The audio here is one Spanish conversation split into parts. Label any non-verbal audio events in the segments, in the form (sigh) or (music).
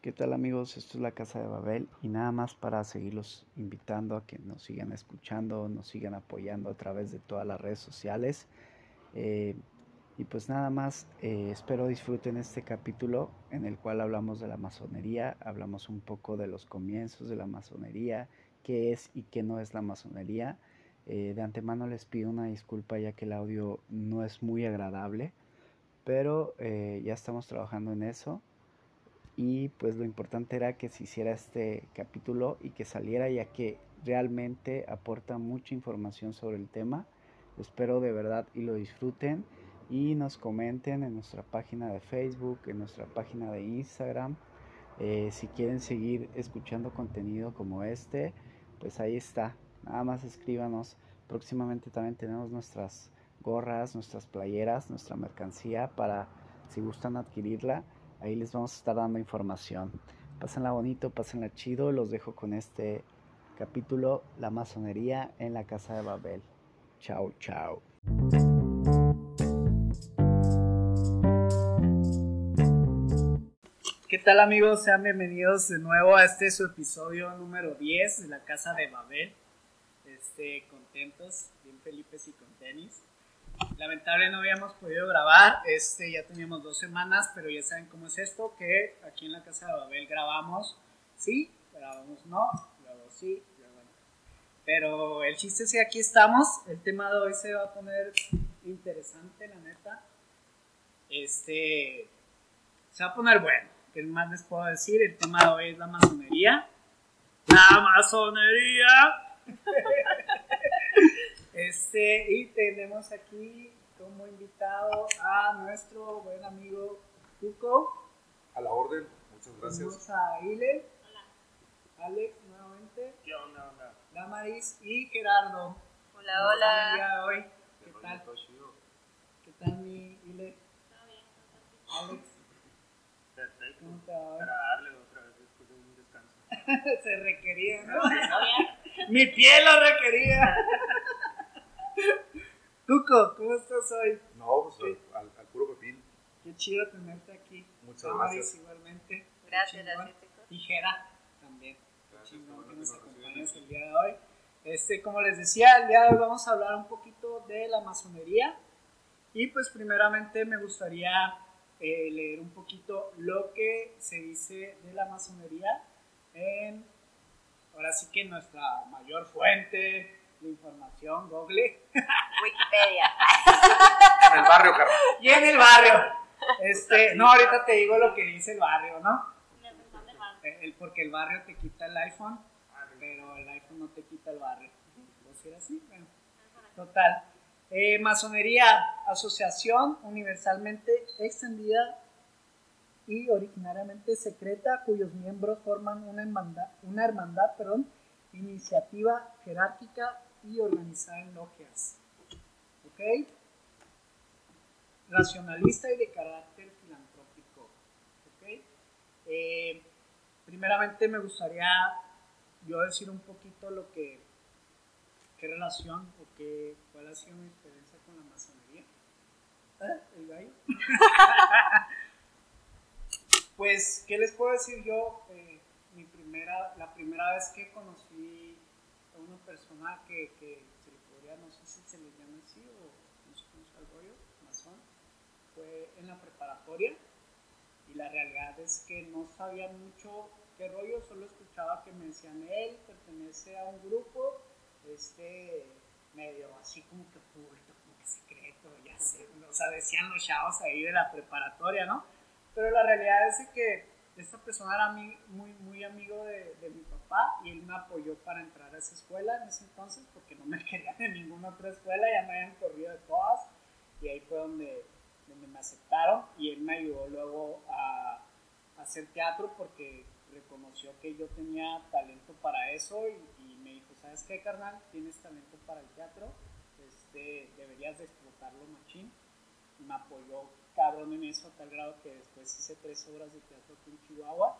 ¿Qué tal amigos? Esto es la Casa de Babel y nada más para seguirlos invitando a que nos sigan escuchando, nos sigan apoyando a través de todas las redes sociales. Eh, y pues nada más, eh, espero disfruten este capítulo en el cual hablamos de la masonería, hablamos un poco de los comienzos de la masonería, qué es y qué no es la masonería. Eh, de antemano les pido una disculpa ya que el audio no es muy agradable, pero ya estamos trabajando en eso y pues lo importante era que se hiciera este capítulo y que saliera ya que realmente aporta mucha información sobre el tema. Espero de verdad y lo disfruten y nos comenten en nuestra página de Facebook, en nuestra página de Instagram. Eh, si quieren seguir escuchando contenido como este, pues ahí está. Nada más escríbanos. Próximamente también tenemos nuestras gorras, nuestras playeras, nuestra mercancía para si gustan adquirirla Ahí les vamos a estar dando información. Pásenla bonito, pásenla chido. Los dejo con este capítulo, la masonería en la casa de Babel. Chao, chao. ¿Qué tal amigos? Sean bienvenidos de nuevo a este su episodio número 10 de la Casa de Babel. Este, contentos, bien felices y con tenis. Lamentable no habíamos podido grabar, este, ya teníamos dos semanas, pero ya saben cómo es esto, que aquí en la casa de Babel grabamos, sí, grabamos no, luego sí, luego no. Pero el chiste es que aquí estamos, el tema de hoy se va a poner interesante, la neta. Este, se va a poner bueno, ¿qué más les puedo decir? El tema de hoy es la masonería. ¡La masonería! (laughs) Este, y tenemos aquí como invitado a nuestro buen amigo Cuco. A la orden, muchas gracias. Tenemos a Ile. Hola. Alex nuevamente. ¿Qué onda, onda? Damaris y Gerardo. Hola, hola. El día de hoy. ¿Qué tal? ¿Qué tal mi Ile? Todo bien, Alex. Perfecto. ¿Cómo te va? Para darle otra vez después de un descanso. (laughs) Se requería, ¿no? ¿Todo bien? Mi piel lo requería. (laughs) Cuco, ¿cómo estás hoy? No, pues al, al puro pepín. Qué chido tenerte aquí. Muchas gracias. igualmente. Gracias, chingón. gracias. Y Jera también. Qué Gracias, chingón qué bueno que nos reciben. el día de hoy. Este, como les decía, el día de hoy vamos a hablar un poquito de la masonería. Y pues primeramente me gustaría eh, leer un poquito lo que se dice de la masonería en, ahora sí que nuestra mayor fuente información, Google. (laughs) Wikipedia. En el barrio, Carmen. Y en el barrio. Este, no, ahorita te digo lo que dice el barrio, ¿no? Eh, el- porque el barrio te quita el iPhone, pero el iPhone no te quita el barrio. ¿Puedo decir así? Bueno, total. Eh, masonería, asociación universalmente extendida y originariamente secreta, cuyos miembros forman una hermandad, una hermandad perdón, iniciativa jerárquica y organizada en logias. ¿Ok? Racionalista y de carácter filantrópico. ¿Ok? Eh, primeramente me gustaría yo decir un poquito lo que, qué relación o qué, cuál ha sido mi experiencia con la masonería. ¿Eh? ¿El gallo? (laughs) pues, ¿qué les puedo decir yo? Eh, mi primera, la primera vez que conocí a una persona que, se le podría, no sé si se le llama así o no sé cómo el rollo, masón, fue en la preparatoria y la realidad es que no sabía mucho qué rollo, solo escuchaba que me decían él pertenece a un grupo, este medio así como que oculto, como que secreto, ya sé, o sea, decían los chavos ahí de la preparatoria, ¿no? Pero la realidad es que esta persona era mi- muy, muy amigo de, de mi papá y él me apoyó para entrar a esa escuela en ese entonces porque no me (laughs) querían en ninguna otra escuela, ya me habían corrido de todas y ahí fue donde, donde me aceptaron y él me ayudó luego a, a hacer teatro porque reconoció que yo tenía talento para eso y, y me dijo, ¿sabes qué, carnal? Tienes talento para el teatro, este, deberías de explotarlo machín. Y me apoyó cabrón en eso a tal grado que después hice tres obras de teatro aquí en Chihuahua.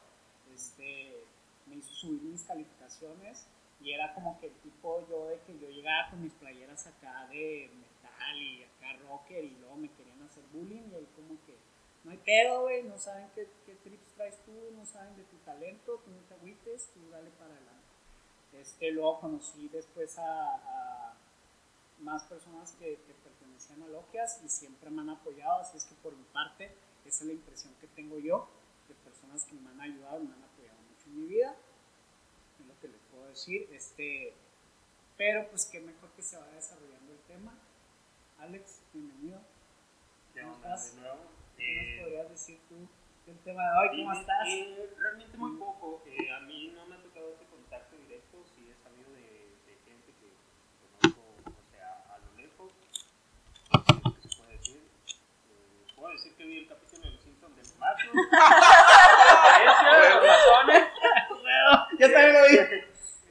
Este, me hizo subir mis calificaciones y era como que el tipo yo de que yo llegaba con mis playeras acá de metal y acá rocker y luego me querían hacer bullying y él como que no hay pedo, güey, no saben qué, qué trips traes tú, no saben de tu talento, tú no te agüites, tú dale para adelante. Este, luego conocí después a, a más personas que, que pertenecían a logias y siempre me han apoyado, así es que por mi parte, esa es la impresión que tengo yo de personas que me han ayudado me han apoyado mucho en mi vida, es lo que les puedo decir, este, pero pues que mejor que se vaya desarrollando el tema. Alex, bienvenido. ¿Qué ¿Cómo estás? De nuevo. ¿Qué Eh, nos podrías decir tú del tema de hoy? ¿Cómo estás? eh, realmente muy poco. Eh, a mí no me ha tocado este contacto directo. Sí he sabido de, de gente que conozco, o sea, a lo lejos. ¿Qué se puede decir? Eh, puedo decir que vi el capítulo de Los Simpsons del masones. Yo también lo vi.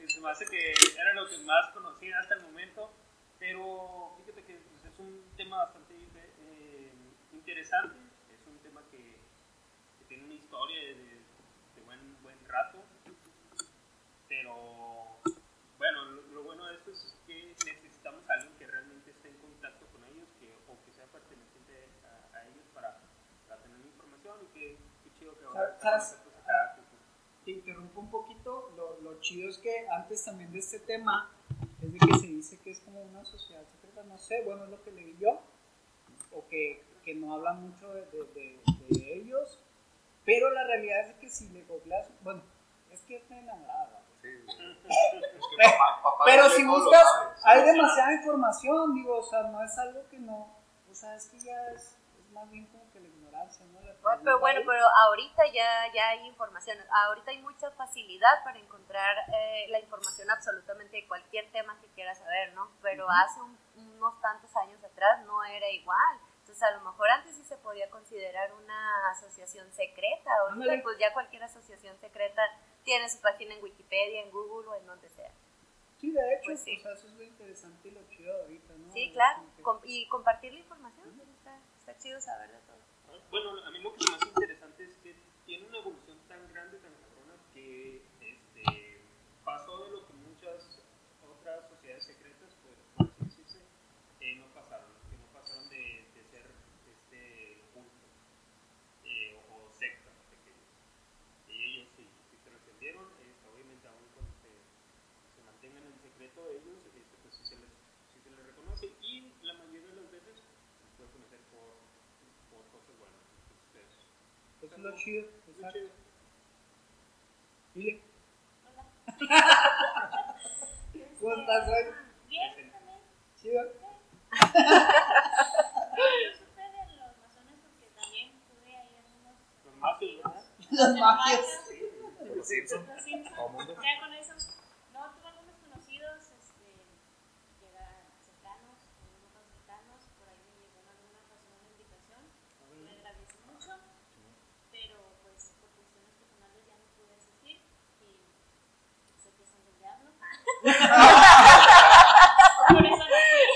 Se me hace que era lo que más conocía hasta el momento, pero fíjate que pues, es un tema bastante eh, interesante, es un tema que, que tiene una historia de, de buen, buen rato, pero bueno, lo, lo bueno de esto es que necesitamos a alguien que realmente esté en contacto con ellos que, o que sea perteneciente a, a ellos para, para tener la información y que, que chido que ahora Te interrumpo un poquito. Lo, lo chido es que antes también de este tema es de que se dice que es como una sociedad secreta. No sé, bueno, es lo que leí yo. O que, que no hablan mucho de, de, de- de ellos. Pero la realidad es que si le googleas. Bueno, es que estoy enamorada. Sí, papá (laughs) Pero si buscas, hay demasiada información, digo, o sea, no es algo que no. O sea, es que ya es, es más bien como que la ignorancia, ¿no? Pero bueno, pero ahorita ya, ya hay información. Ahorita hay mucha facilidad para encontrar eh, la información absolutamente de cualquier tema que quieras saber, ¿no? Pero hace un- unos tantos años atrás no era igual. Entonces, a lo mejor antes sí se podía considerar una asociación secreta. Ahorita, Ándale. pues ya cualquier asociación secreta tiene su página en Wikipedia, en Google o en donde sea. Sí, de hecho, Pues sí. o sea, eso es lo interesante y lo chido ahorita, ¿no? Sí, claro. Com- y compartir la información. pues, está, está chido saber de todo. Bueno, a mí lo hace interesante es que tiene una evolución tan grande, tan cabrona, que este, pasó de lo que muchas otras sociedades secretas, pues, por así decirse, eh, no pasaron, que no pasaron de, de ser este, cultos eh, o, o sectas pequeñas. Y ellos sí, sí trascendieron, este, obviamente aún cuando se, se mantengan en secreto ellos, este, pues sí se, les, sí se les reconoce y la mayoría de las veces se puede conocer por por cosas buenas. Entonces, Eso es lo chido, muy exacto. chido. Dile. ¿Cómo estás, güey? Bien, también. Chido. Yo supe de los masones porque también tuve ahí algunos Los magias. Los Simpson. Los Simpson. Todo mundo. Ya con eso, no, tuve algunos conocidos, este, llegaron cercanos, no tan cercanos, por ahí me llegó en alguna ocasión una invitación, le agradecí mucho, pero pues por cuestiones personales ya no pude asistir y sé que son del diablo. por eso no fui.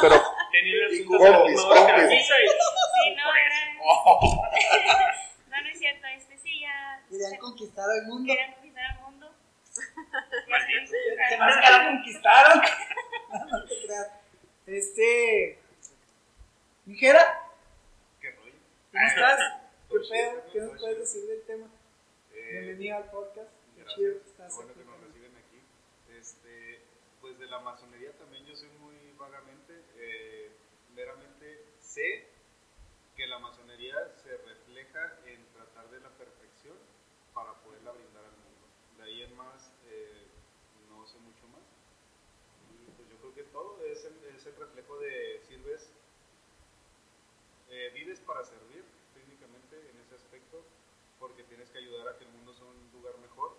Pero, Compis, compis. y- (laughs) Sí, no, Por era. oh, (laughs) (laughs) No, no es cierto, este sí ya. Querían conquistar al mundo. Querían conquistar al mundo. Maldito. Se me hace que la conquistaron. No te creas. Este. Mijera, qué rollo. ¿cómo estás? ¿Qué pedo? ¿Qué nos puedes decir del tema? Eh, Bienvenido al podcast. Qué chido que estás bueno que nos reciben aquí. Este, pues de la masonería también yo sé muy vagamente, eh, meramente sé que la masonería se refleja en tratar de la perfección para poderla brindar al mundo. De ahí en más, eh, no sé mucho más. Y pues yo creo que todo es el, reflejo de sirves, eh, vives para servir técnicamente en ese aspecto, porque tienes que ayudar a que el mundo sea un lugar mejor.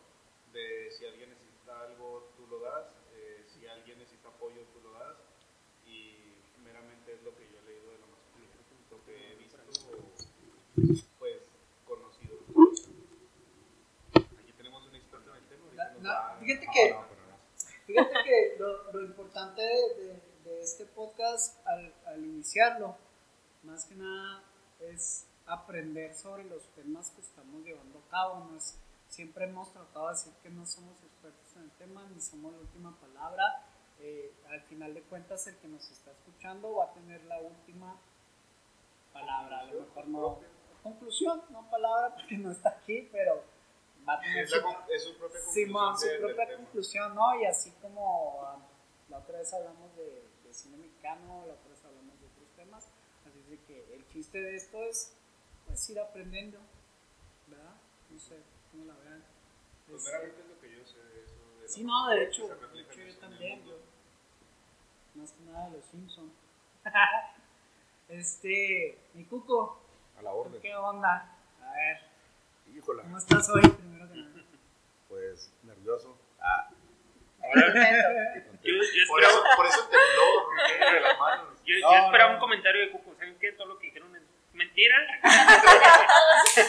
De si alguien necesita algo, tú lo das. eh, si alguien necesita apoyo, tú lo das. Y meramente es lo que yo he leído de la pues conocido. Aquí tenemos un experto en el tema. fíjate que-. Fíjate que lo, lo importante de, de- de este podcast al, al iniciarlo, más que nada, es aprender sobre los temas que estamos llevando a cabo. No es- siempre hemos tratado de decir que no somos expertos en el tema, ni somos la última palabra. Eh, al final de cuentas, el que nos está escuchando va a tener la última palabra. A lo mejor no, conclusión, no palabra (laughs) porque no está aquí, pero va a tener Es, con- es su propia conclusión. Simón, su propia tema. conclusión, ¿no? Y así como ah, la otra vez hablamos de, de cine mexicano, la otra vez hablamos de otros temas, así es de que el chiste de esto es pues ir aprendiendo, ¿verdad? No sé, cómo la vean. Pues meramente es lo que yo sé de eso. de sí, no, de hecho, de hecho yo también, yo, más que nada de los Simpsons. (laughs) este, mi cuco, A la ¿tú orden. ¿qué onda? A ver, Híjola, ¿cómo estás hoy? Primero que nada. pues nervioso. Ah, (laughs) Yo, yo Por esperaba, eso, por eso tembló, porque de las manos. yo, No, yo esperaba no. un comentario de Cuco. ¿Saben qué? Todo lo que dijeron es mentira. (laughs)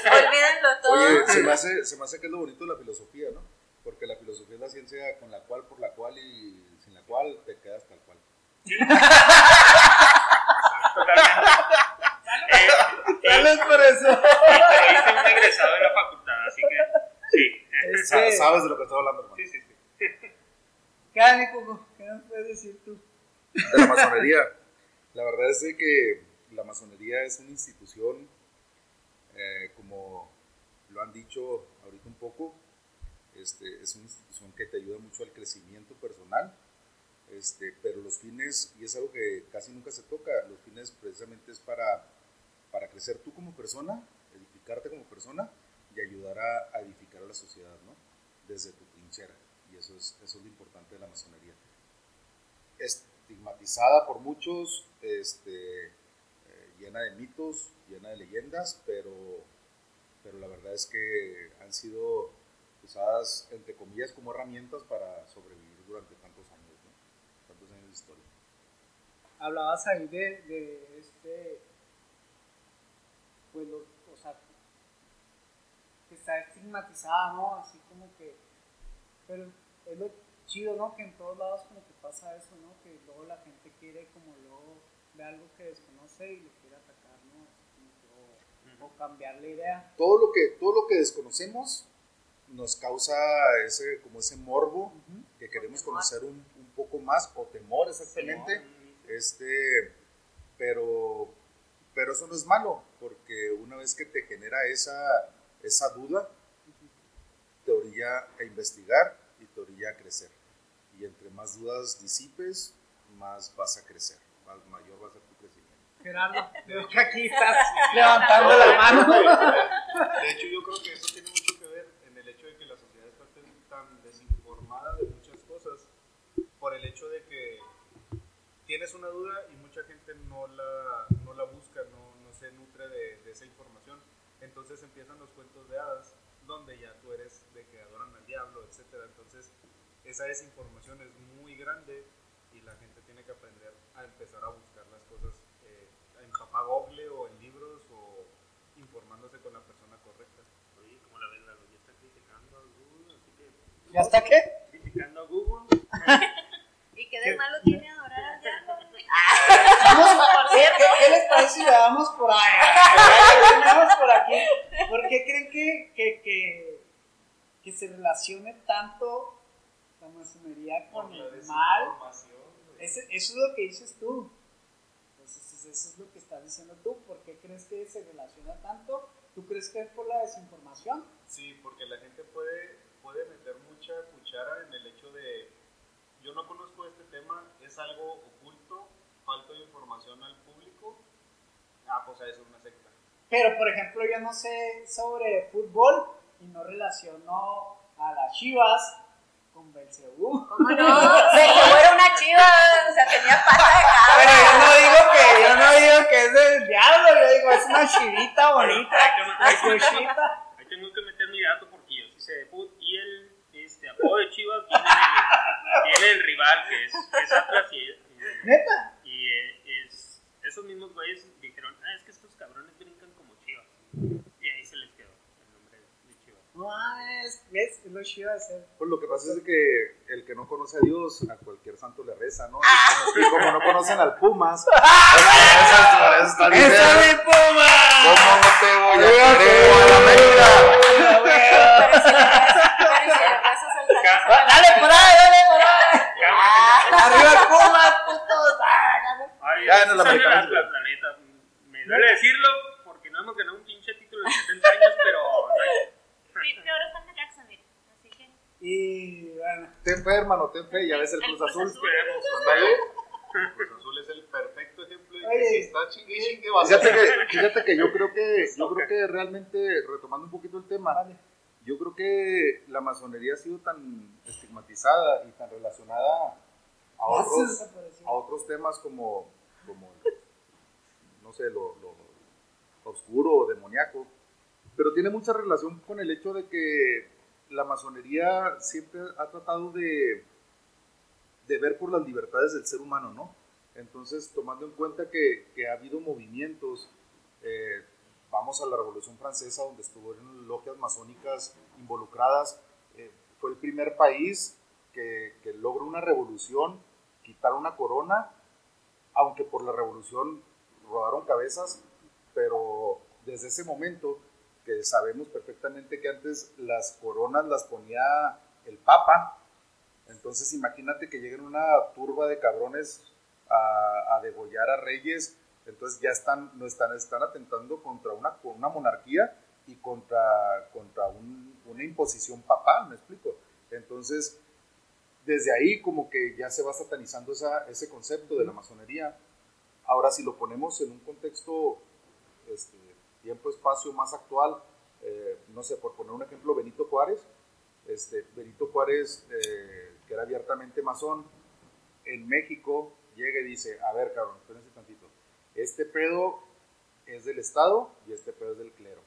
Olvídenlo todo. Oye, se me, hace, se me hace que es lo bonito de la filosofía, ¿no? Porque la filosofía es la ciencia con la cual, por la cual y sin la cual te quedas tal cual. (laughs) Totalmente. Eh, eh, por eso. Pero hice un egresado de la facultad, así que sí. Sa- Este, Sabes de lo que estoy hablando, hermano. Sí, sí, sí. ¿Qué cuco? ¿Qué nos puedes decir tú? De la masonería. La verdad es de que la masonería es una institución, eh, como lo han dicho ahorita un poco, este, es una institución que te ayuda mucho al crecimiento personal, este, pero los fines, y es algo que casi nunca se toca, los fines precisamente es para, para crecer tú como persona, edificarte como persona y ayudar a, edificar a la sociedad, ¿no? Desde tu trinchera. Y eso es, eso es lo importante de la masonería estigmatizada por muchos, este, eh, llena de mitos, llena de leyendas, pero, pero la verdad es que han sido usadas, entre comillas, como herramientas para sobrevivir durante tantos años, ¿no? tantos años de historia. Hablabas ahí de, de este, pues, lo, o sea, que está estigmatizada, ¿no? Así como que, pero es lo chido, ¿no? Que en todos lados como que pasa eso, ¿no? Que luego la gente quiere como luego ve algo que desconoce y lo quiere atacar, ¿no? Que, o, o cambiar la idea. Todo lo que, todo lo que desconocemos nos causa ese, como ese morbo que queremos conocer un, un poco más, o temor exactamente. Este, pero, pero eso no es malo, porque una vez que te genera esa, esa duda, te orilla a investigar y te orilla a crecer. Y entre más dudas disipes, más vas a crecer, más mayor va a ser tu crecimiento. Gerardo, (laughs) veo que aquí estás levantando la mano. De hecho, yo creo que eso tiene mucho que ver en el hecho de que la sociedad está tan- tan desinformada de muchas cosas por el hecho de que tienes una duda y mucha gente no la, no la busca, no, no se nutre de, de esa información. Entonces empiezan los cuentos de hadas, donde ya tú eres de que adoran al diablo, etcétera. Entonces, esa desinformación es muy grande y la gente tiene que aprender a empezar a buscar las cosas eh, en papá Google o en libros o informándose con la persona correcta. Oye, como la ves, la ya está criticando a Google, así que ¿Ya está qué? criticando a Google. (laughs) ¿Y qué de malo tiene adorar al diablo? Vamos, ¿qué, qué, qué les parece si le damos por ahí? Le damos por aquí. ¿Por qué creen que, que, que, que se relacione tanto la masonería con el mal? güey. Ese- eso es lo que dices tú. Entonces, eso es lo que estás diciendo tú. ¿Por qué crees que se relaciona tanto? ¿Tú crees que es por la desinformación? Sí, porque la gente puede, puede meter mucha cuchara en el hecho de, yo no conozco este tema, es algo oculto, falta de información al público, ah, pues a eso es una secta. Pero, por ejemplo, yo no sé sobre fútbol y no relaciono a las chivas con Belcebú. ¿Cómo no? (laughs) Belcebú era una chiva, o sea, tenía pata de Pero cabra. yo no digo que, yo no digo que es del diablo, yo digo es una chivita bonita. Ahí tengo que meter mi dato porque yo sí sé de fútbol y el este, apodo de Chivas viene viene del rival que es, es Atlas y, y- Neta. Es, esos mismos güeyes dijeron, ah, es que estos cabrones brincan como Chivas. Y ahí se les quedó el nombre de Chivas. No ¿ves? Es lo chido de ser. Pues lo que pasa es que el que no conoce a Dios, a cualquier santo le reza, ¿no? Y como, y como no conocen al Pumas, (laughs) pues, están diciendo, ¡Esa es mi puma! ¿Cómo no te voy a querer Ah, la Me duele decirlo porque no hemos ganado un pinche título de 70 años, pero. Así que. Y. Bueno, ten fe, hermano, ten fe. Ya ves el Cruz Azul. Pues, el Cruz Azul es el perfecto ejemplo de que si está chingue, chingue, va fíjate que, fíjate que yo creo que, yo creo que realmente, retomando un poquito el tema, yo creo que la masonería ha sido tan estigmatizada y tan relacionada a otros, a otros temas como como no sé, lo, lo oscuro o demoníaco, pero tiene mucha relación con el hecho de que la masonería siempre ha tratado de, de ver por las libertades del ser humano, ¿no? Entonces, tomando en cuenta que, ha habido movimientos, eh, vamos a la Revolución Francesa, donde estuvieron logias masónicas involucradas, eh, fue el primer país que, logra una revolución, quitar una corona, aunque por la revolución rodaron cabezas, pero desde ese momento que sabemos perfectamente que antes las coronas las ponía el Papa, entonces imagínate que lleguen una turba de cabrones a, a degollar a reyes, entonces ya están, no están, están atentando contra una, monarquía y contra, contra un- una imposición papal, ¿me explico? Entonces, desde ahí como que ya se va satanizando esa, ese concepto de la masonería. Ahora, si lo ponemos en un contexto, este, tiempo, espacio más actual, eh, no sé, por poner un ejemplo, Benito Juárez, este, Benito Juárez, eh, que era abiertamente masón, en México llega y dice, a ver, cabrón, espérense tantito, este pedo es del Estado y este pedo es del clero.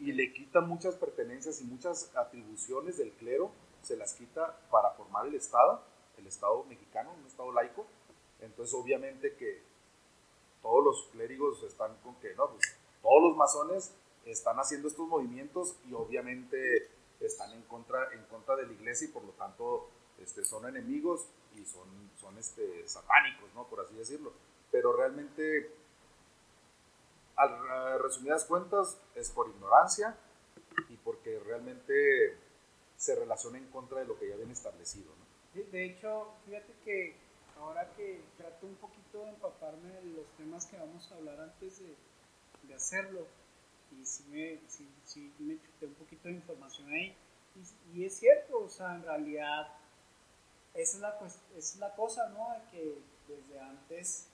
Y le quita muchas pertenencias y muchas atribuciones del clero, se las quita para formar el Estado, el Estado mexicano, un Estado laico. Entonces, obviamente que todos los clérigos están con que, no, pues todos los masones están haciendo estos movimientos y obviamente están en contra, en contra de la iglesia y por lo tanto este, son enemigos y son, son este, satánicos, ¿no? Por así decirlo. Pero realmente, a, a resumidas cuentas, es por ignorancia y porque realmente se relaciona en contra de lo que ya habían establecido, ¿no? De, hecho, fíjate que ahora que trato un poquito de empaparme de los temas que vamos a hablar antes de, hacerlo, y sí me, sí, sí me chuté un poquito de información ahí, y, es cierto, o sea, en realidad, esa es la, esa es la cosa, ¿no? De que desde antes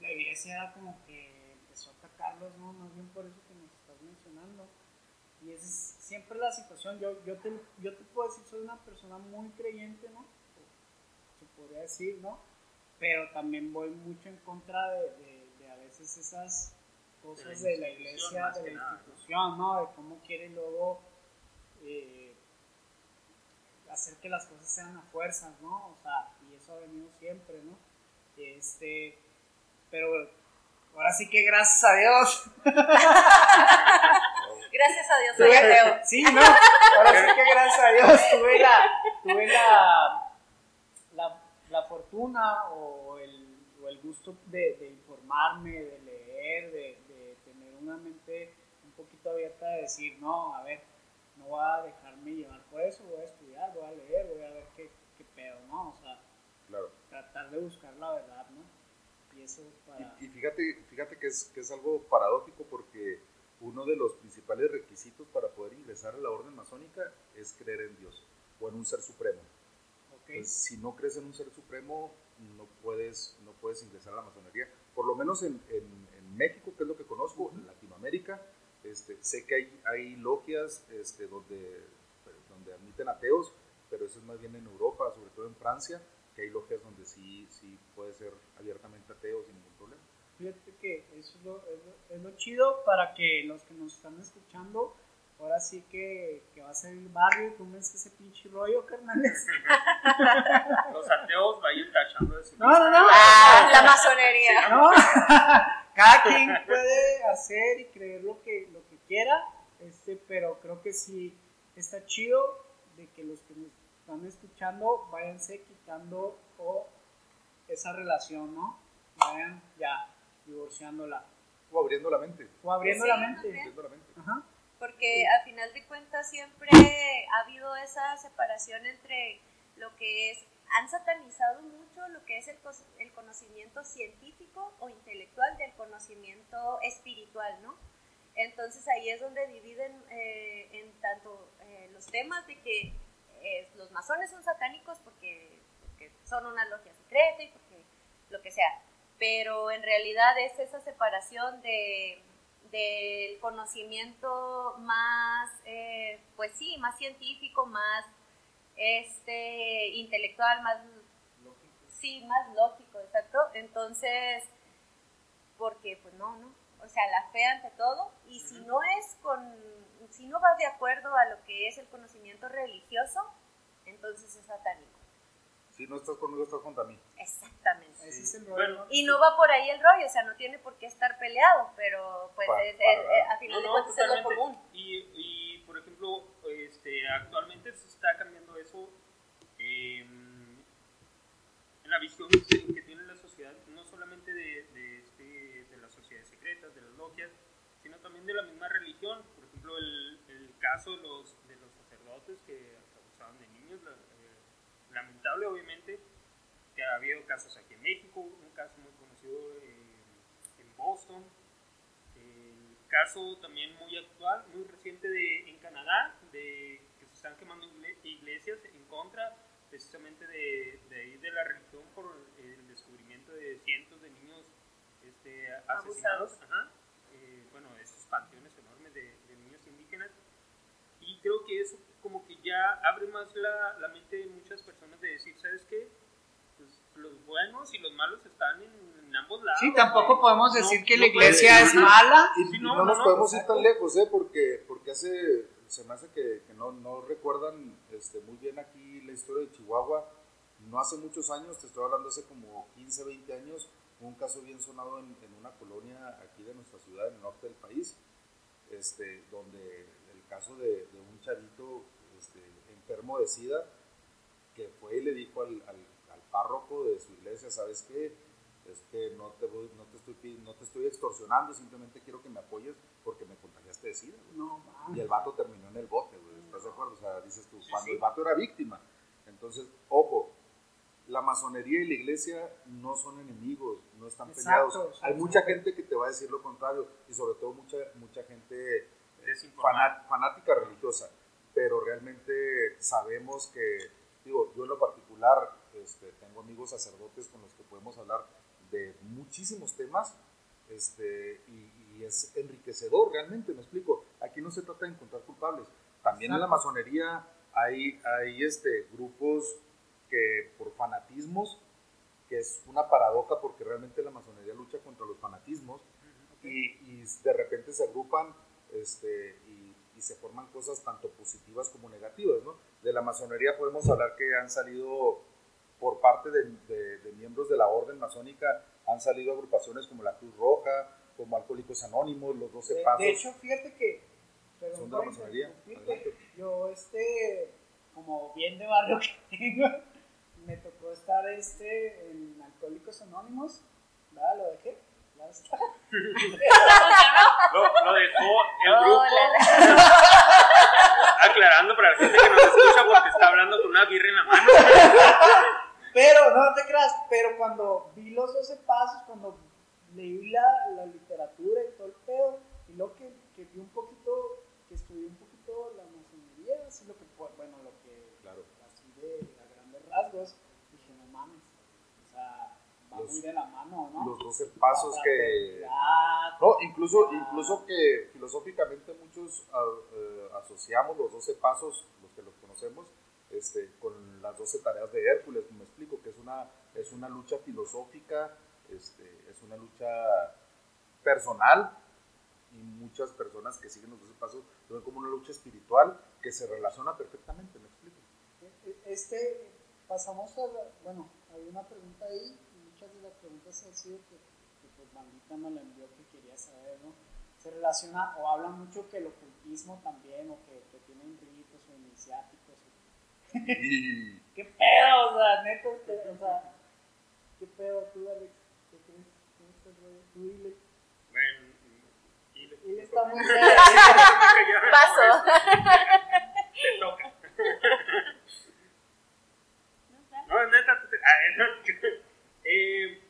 la iglesia era como que empezó a atacarlos, ¿no? Más bien por eso que nos estás mencionando. Y esa es siempre la situación. Yo, yo, te, yo te puedo decir, soy una persona muy creyente, ¿no? Se podría decir, ¿no? Pero también voy mucho en contra de, de- de a veces esas cosas de la, iglesia, de la institución, ¿no? De cómo quiere luego eh, hacer que las cosas sean a fuerzas, ¿no? O sea, y eso ha venido siempre, ¿no? Este, pero ahora sí que gracias a Dios (laughs) Gracias a Dios, soy ateo. (laughs) Sí, no, ahora sí que gracias a Dios tuve la, tuve la, la, la fortuna o el, o el gusto de, de informarme, de leer, de, de tener una mente un poquito abierta de decir, no, a ver, no voy a dejarme llevar por eso, voy a estudiar, voy a leer, voy a ver qué, qué pedo, ¿no? O sea, Claro. tratar de buscar la verdad, ¿no? Y eso para... Y, y fíjate, fíjate que, es, que es algo paradójico porque uno de los principales requisitos para poder ingresar a la orden masónica es creer en Dios o en un ser supremo. Pues, si no crees en un ser supremo, no puedes, no puedes ingresar a la masonería. Por lo menos en, en- en México, que es lo que conozco, en Latinoamérica, este, sé que hay, hay logias este, donde, donde admiten ateos, pero eso es más bien en Europa, sobre todo en Francia, que hay logias donde sí, sí puede ser abiertamente ateo sin ningún problema. Fíjate que eso es lo, es lo- es lo chido para que los que nos están escuchando, ahora sí que, que va a ser el barrio, tómense ese pinche rollo, carnales. (laughs) Los ateos vayan tachando de su No, no, no. Ah, la masonería. ¿no? (laughs) Cada quien puede hacer y creer lo que, lo que quiera, este, pero creo que sí está chido de que los que nos están escuchando váyanse quitando o esa relación, ¿no? Vayan ya divorciándola O abriendo la mente. o abriendo Sí, la mente. Abriendo la mente. Ajá. Porque a final de cuentas siempre ha habido esa separación entre lo que es, han satanizado mucho lo que es el, el conocimiento científico o intelectual del conocimiento espiritual, ¿no? Entonces ahí es donde dividen eh, en tanto eh, los temas de que es, los masones son satánicos porque, porque son una logia secreta y porque lo que sea. Pero en realidad es esa separación de, del conocimiento más, eh, pues sí, más científico, más este, intelectual, más Lógico. Sí, más lógico, exacto. Entonces, porque pues no, no. O sea, la fe ante todo. Y si no es con, si no va de acuerdo a lo que es el conocimiento religioso, entonces es satánico. Si no estás conmigo, estás contra mí. Exactamente. Ese es el rollo. Bueno, Y no va por ahí el rollo, o sea, no tiene por qué estar peleado, pero pues Pa- es, para es- eh, a final No, de no, cuentas es lo común. Y, y, por ejemplo, este, actualmente se está cambiando eso em, en la visión que, tiene la sociedad, no solamente de, de, este, de las sociedades secretas, de las logias, sino también de la misma religión. Por ejemplo, el, el caso de los, de los sacerdotes que abusaban de niños, la- eh, lamentable obviamente, que ha habido casos aquí en México, un caso muy conocido en, en Boston, el caso también muy actual, muy reciente de, en Canadá, de que se están quemando igle- iglesias en contra precisamente de, de, de la religión por el descubrimiento de cientos de niños este, asesinados. Ajá. Eh, bueno, esos panteones enormes de, de niños indígenas. Y creo que eso como que ya abre más la, la mente de muchas personas de decir, ¿sabes qué? Pues los buenos y los malos están en, en ambos lados. Sí, tampoco podemos No- decir que no la iglesia es mala. Y, Sí, y no, no, no, nos no, podemos ir tan lejos, ¿eh? Porque, porque hace, se me hace que, que no, no recuerdan este, muy bien aquí la historia de Chihuahua. No hace muchos años, te estoy hablando hace como 15, 20 años, un caso bien sonado en, en una colonia aquí de nuestra ciudad, en el norte del país, este, donde caso de, de un chavito este, enfermo de SIDA, que fue y le dijo al, al, al párroco de su iglesia, ¿sabes qué? Es que no te, voy, no, te estoy, no te estoy extorsionando, simplemente quiero que me apoyes porque me contagiaste de SIDA. güey". No, Y el vato terminó en el bote, güey. ¿Estás de acuerdo? O sea, dices tú, Sí, cuando sí. el vato era víctima. Entonces, ojo, la masonería y la iglesia no son enemigos, no están Exacto, peleados. Hay mucha gente que te va a decir lo contrario y sobre todo mucha, mucha gente faná- fanática religiosa, pero realmente sabemos que, digo, yo en lo particular este, tengo amigos sacerdotes con los que podemos hablar de muchísimos temas este, y, y es enriquecedor realmente, me explico. Aquí no se trata de encontrar culpables. También en la masonería hay, hay este, grupos que por fanatismos, que es una paradoja porque realmente la masonería lucha contra los fanatismos y, y de repente se agrupan este, y, y se forman cosas tanto positivas como negativas. ¿no? De la masonería podemos hablar que han salido por parte de, de- de miembros de la orden masónica, han salido agrupaciones como la Cruz Roja, como Alcohólicos Anónimos, los 12 De, Pasos. de hecho, fíjate que. perdón Son de la masonería. Yo, este, como bien de barrio que tengo, me tocó estar este en Alcohólicos Anónimos. ¿Verdad? Lo dejé. Ya está. (laughs) Lo, lo dejó el grupo. (laughs) Aclarando para la gente que nos escucha porque está hablando con una birra en la mano. Pero, no te creas, pero cuando vi los 12 pasos, cuando leí la, la literatura y todo el pedo, y luego que, que vi un poquito, que estudié un poquito la masonería, así lo que, bueno, lo que, Claro. así de a grandes rasgos, dije, no mames, o sea, va Los- muy de la mano, ¿no? Los 12 pasos que... No, incluso, incluso que filosóficamente muchos a- eh, asociamos los 12 pasos, los que los conocemos, este, con las 12 tareas de Hércules, me explico, que es una, es una lucha filosófica, este, es una lucha personal, y muchas personas que siguen los 12 pasos lo ven como una lucha espiritual que se relaciona perfectamente, me explico. Este, pasamos a, bueno, hay una pregunta ahí, muchas de las preguntas han sido que, que pues Bandita me la envió que quería saber, ¿no? Se relaciona o habla mucho que el ocultismo también, o que, que tienen ritos o iniciáticos. o- (laughs) ¿Qué pedo? O sea, neto, o sea, ¿qué pedo tú, Alex? ¿Qué crees? ¿Cómo está el rollo? Tú dile. Bueno, y le, Él está muy (laughs) Paso. Te toca. (laughs) No, neta, tú te-. Eh,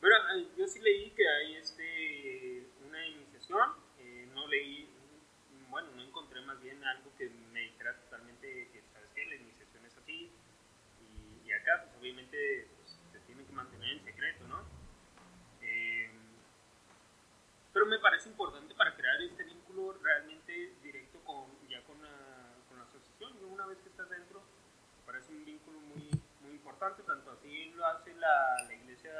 bueno, yo sí leí que hay este, una iniciación, eh, no leí, bueno, no encontré más bien algo que me dijera totalmente que, ¿sabes qué? La iniciación es así, y, acá, pues obviamente, pues, se tiene que mantener en secreto, ¿no? Eh, pero me parece importante para crear este vínculo realmente directo con, ya con la, con la asociación, una vez que estás dentro, me parece un vínculo muy importante, tanto así lo hace la, la iglesia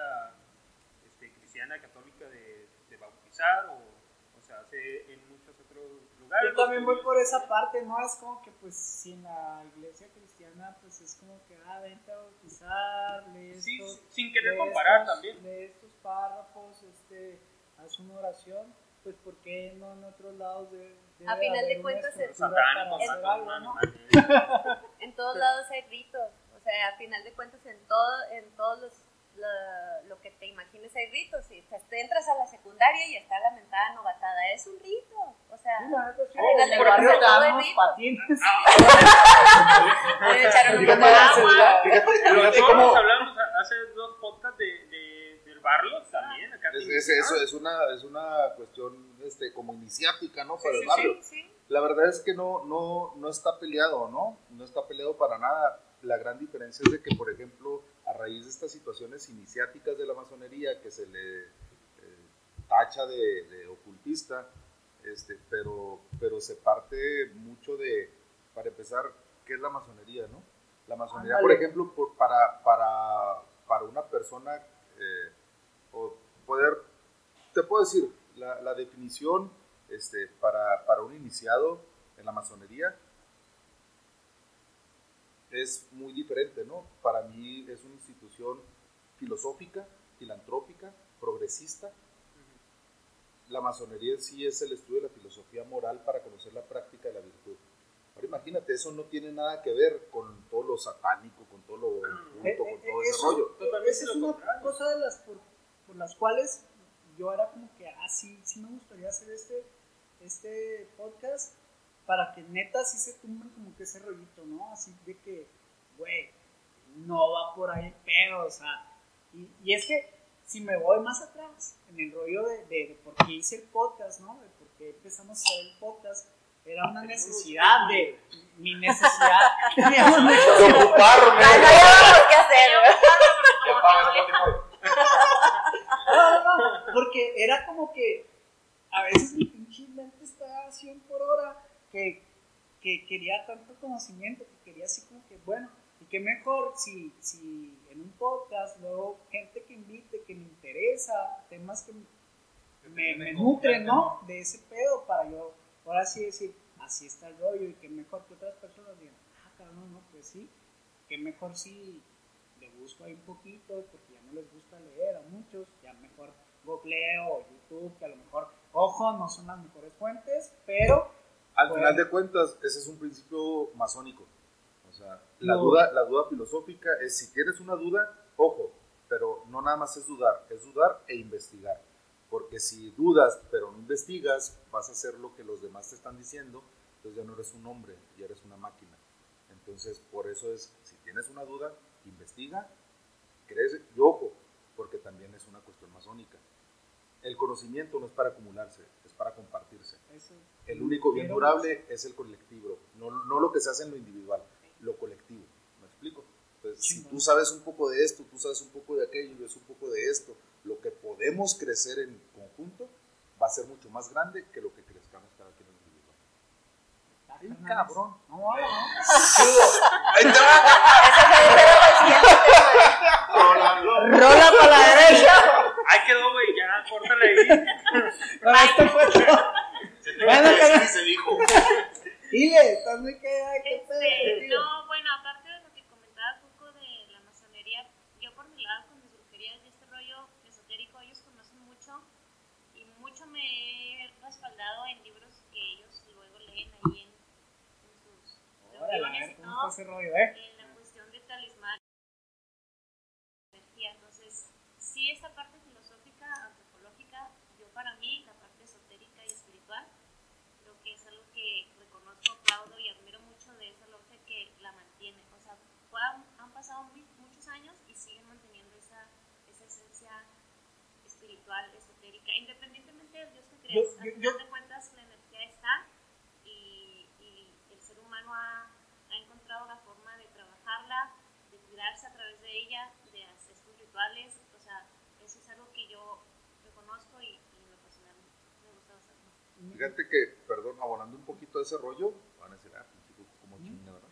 este, cristiana católica de, bautizar o, o, se hace en muchos otros lugares. Yo también voy por esa parte, ¿no? Es como que pues si en la iglesia cristiana pues es como que, ah, vente a bautizar, lee estos, sin querer lee comparar también. Lee estos párrafos, este, haz una oración, pues ¿por qué no en otros lados de, de a final de cuentas es, es, es, es en todos lados hay gritos o sea, a final de cuentas, en todo, en todos los, la- lo que te imagines hay ritos. Si te, te entras a la secundaria y está la mentada novatada, es un rito. O sea, Sí, neta, sí. Al final barrio rico. patines. (laughs) Fíjate, cómo hablamos hace dos podcasts de, de, del barrio también. Acá es, es- eso es una, es una cuestión este, como iniciática, ¿no? Para Sí, el barrio. Sí, sí. La verdad es que no, no, no está peleado, ¿no? No está peleado para nada. La gran diferencia es de que, por ejemplo, a raíz de estas situaciones iniciáticas de la masonería, que se le eh, tacha de, de ocultista, este, pero, pero se parte mucho de, para empezar, ¿qué es la masonería, no? La masonería, por ejemplo, por- para, para, para una persona, eh, o poder, te puedo decir, la, la definición este, para, para un iniciado en la masonería es muy diferente, ¿no? Para mí es una institución filosófica, filantrópica, progresista. La masonería en sí es el estudio de la filosofía moral para conocer la práctica de la virtud. Ahora imagínate, eso no tiene nada que ver con todo lo satánico, con todo lo oculto, Eh, con eh, todo ese rollo. Totalmente Esa es una contrario. cosa de las por, por las cuales yo era como que, ah, sí, sí me gustaría hacer este, este podcast para que neta sí se tumben como que ese rollito, ¿no? Así de que, güey, no va por ahí el pedo, o sea, y, y es que si me voy más atrás en el rollo de, de, de por qué hice el podcast, ¿no? De por qué empezamos a hacer el podcast, era una necesidad de, mi necesidad, (laughs) teníamos necesidad De ocuparme. Ah, no había qué hacer. No, no, no, porque era como que a veces mi pinche mente estaba a 100 por hora, que, que quería tanto conocimiento, que quería así como que, bueno, y qué mejor si, si en un podcast, luego gente que invite, que me interesa, temas que me, me nutren, ¿no? De ese pedo para yo, ahora sí decir, así está el rollo y que mejor que otras personas digan, ah, cabrón, no, pues sí, que mejor si le busco ahí un poquito, porque ya no les gusta leer a muchos, ya mejor googleo o YouTube, que a lo mejor, ojo, no son las mejores fuentes, pero Al final de cuentas, ese es un principio masónico. O sea, la, No. duda, la duda filosófica es si tienes una duda, ojo, pero no nada más es dudar, es dudar e investigar. Porque si dudas pero no investigas, vas a hacer lo que los demás te están diciendo, entonces ya no eres un hombre, ya eres una máquina. Entonces, por eso es, si tienes una duda, investiga, crees, y ojo, porque también es una cuestión masónica. El conocimiento no es para acumularse, es para compartirse. eso, El único bien durable es el colectivo, no, no lo que se hace en lo individual, lo colectivo. ¿Me explico? Entonces, si tú sabes un poco de esto, tú sabes un poco de aquello, ves un poco de esto, lo que podemos crecer en conjunto va a ser mucho más grande que lo que crezcamos cada quien en lo individual. está cabrón. No, no, no. Ahí tema. Rola para la. Ahí quedó, güey, ya, córtale ahí. (laughs) Bueno, esto fue todo. Bueno, pero- se dijo. Dile, estás muy pedo. Este, no, bueno, aparte de lo que comentabas un poco de la masonería, yo por mi lado con mis brujerías y este rollo esotérico, ellos conocen mucho y mucho me he respaldado en libros que ellos luego leen ahí en, en sus Órale, a ver reuniones, cómo ¿no? está ese rollo, ¿eh? en la cuestión de talismán energía. Entonces, sí, esta parte filosófica, antropológica, yo para mí, la parte esotérica y espiritual, creo que es algo que reconozco, aplaudo y admiro mucho de esa logia que la mantiene. O sea, fue- han pasado muy- muchos años y siguen manteniendo esa, esa esencia espiritual, esotérica, independientemente del Dios que creas. Yo- Al yo- final yo- de cuentas, la energía está y, y el ser humano ha, ha encontrado la forma de trabajarla, de cuidarse a través de ella, de hacer estos rituales. O sea, eso es algo que yo reconozco y, y lo personal me gusta bastante. Fíjate que, perdón, abonando un poquito ese rollo, van a decir, ah, como chinga, ¿verdad?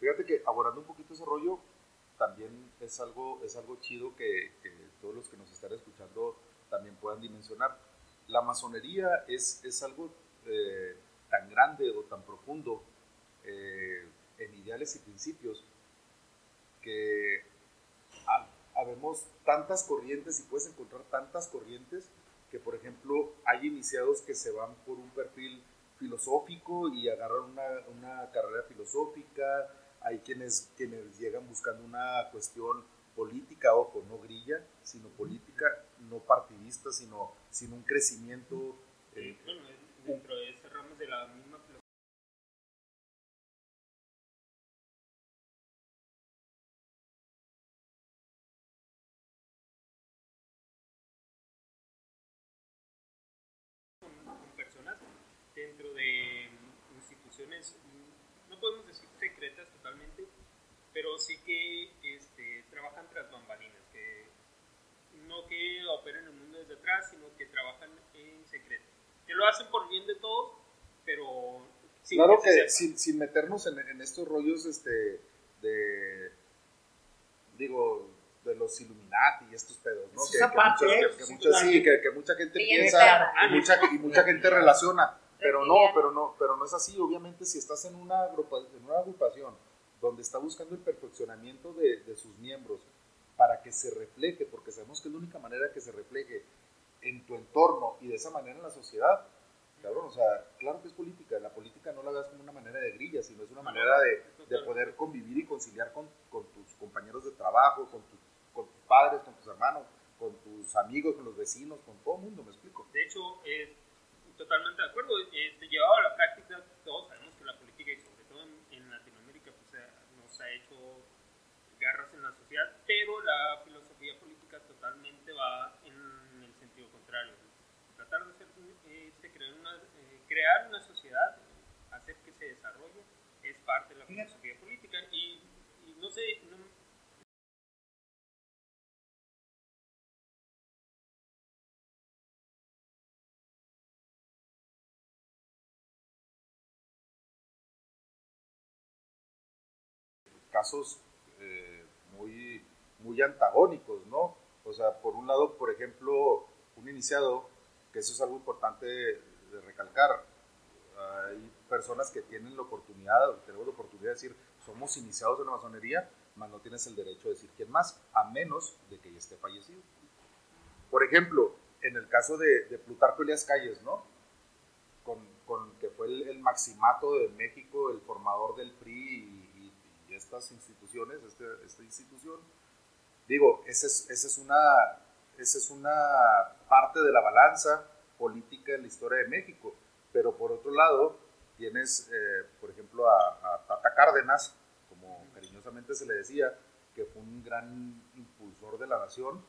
Fíjate que abonando un poquito ese rollo, también es algo, es algo chido que, que todos los que nos están escuchando también puedan dimensionar. La masonería es, es algo eh, tan grande o tan profundo eh, en ideales y principios que habemos tantas corrientes y puedes encontrar tantas corrientes que, por ejemplo, hay iniciados que se van por un perfil filosófico y agarran una, una carrera filosófica, hay quienes, quienes llegan buscando una cuestión política, ojo, no grilla, sino política, no partidista, sino, sino un crecimiento. Eh, bueno, dentro de ese ramo de la misma dentro de instituciones, no podemos decir secretas totalmente, pero sí que este, trabajan tras bambalinas, que no que operen el mundo desde atrás, sino que trabajan en secreto. Que lo hacen por bien de todos, pero... Sin claro que, sin, sin, meternos en, en, estos rollos este, de, digo, de los Illuminati y estos pedos, ¿no? Que, que, mucha, sí, que, mucha gente piensa y mucha, y mucha gente (laughs) relaciona. Pero no, pero no, pero no es así. Obviamente, si estás en una, en una agrupación donde está buscando el perfeccionamiento de, de, sus miembros para que se refleje, porque sabemos que es la única manera que se refleje en tu entorno y de esa manera en la sociedad, cabrón, o sea, claro que es política, la política no la veas como una manera de grilla, sino es una manera de, de poder convivir y conciliar con, con, tus compañeros de trabajo, con, tu, con tus padres, con tus hermanos, con tus amigos, con los vecinos, con todo el mundo, ¿me explico? De hecho, eh, totalmente de acuerdo. Este, llevado a la práctica, todos sabemos que la política, y sobre todo en, Latinoamérica, pues, nos ha hecho pero la filosofía política totalmente va en el sentido contrario. Tratar de hacer, este, crear, una, eh, crear una sociedad, hacer que se desarrolle, es parte de la filosofía política. Y, y no sé, no, casos eh, muy, antagónicos, ¿no? O sea, por un lado, por ejemplo, un iniciado, que eso es algo importante de recalcar, hay personas que tienen la oportunidad, tenemos la oportunidad de decir, somos iniciados en la masonería, mas no tienes el derecho de decir quién más, a menos de que esté fallecido. Por ejemplo, en el caso de, de Plutarco Elias Calles, ¿no? Con, con, que fue el, maximato de México, el formador del PRI estas instituciones, este, esta institución. Digo, esa es, esa, es una, esa es una parte de la balanza política en la historia de México, pero por otro lado tienes, eh, por ejemplo, a, Tata Cárdenas, como cariñosamente se le decía, que fue un gran impulsor de la nación,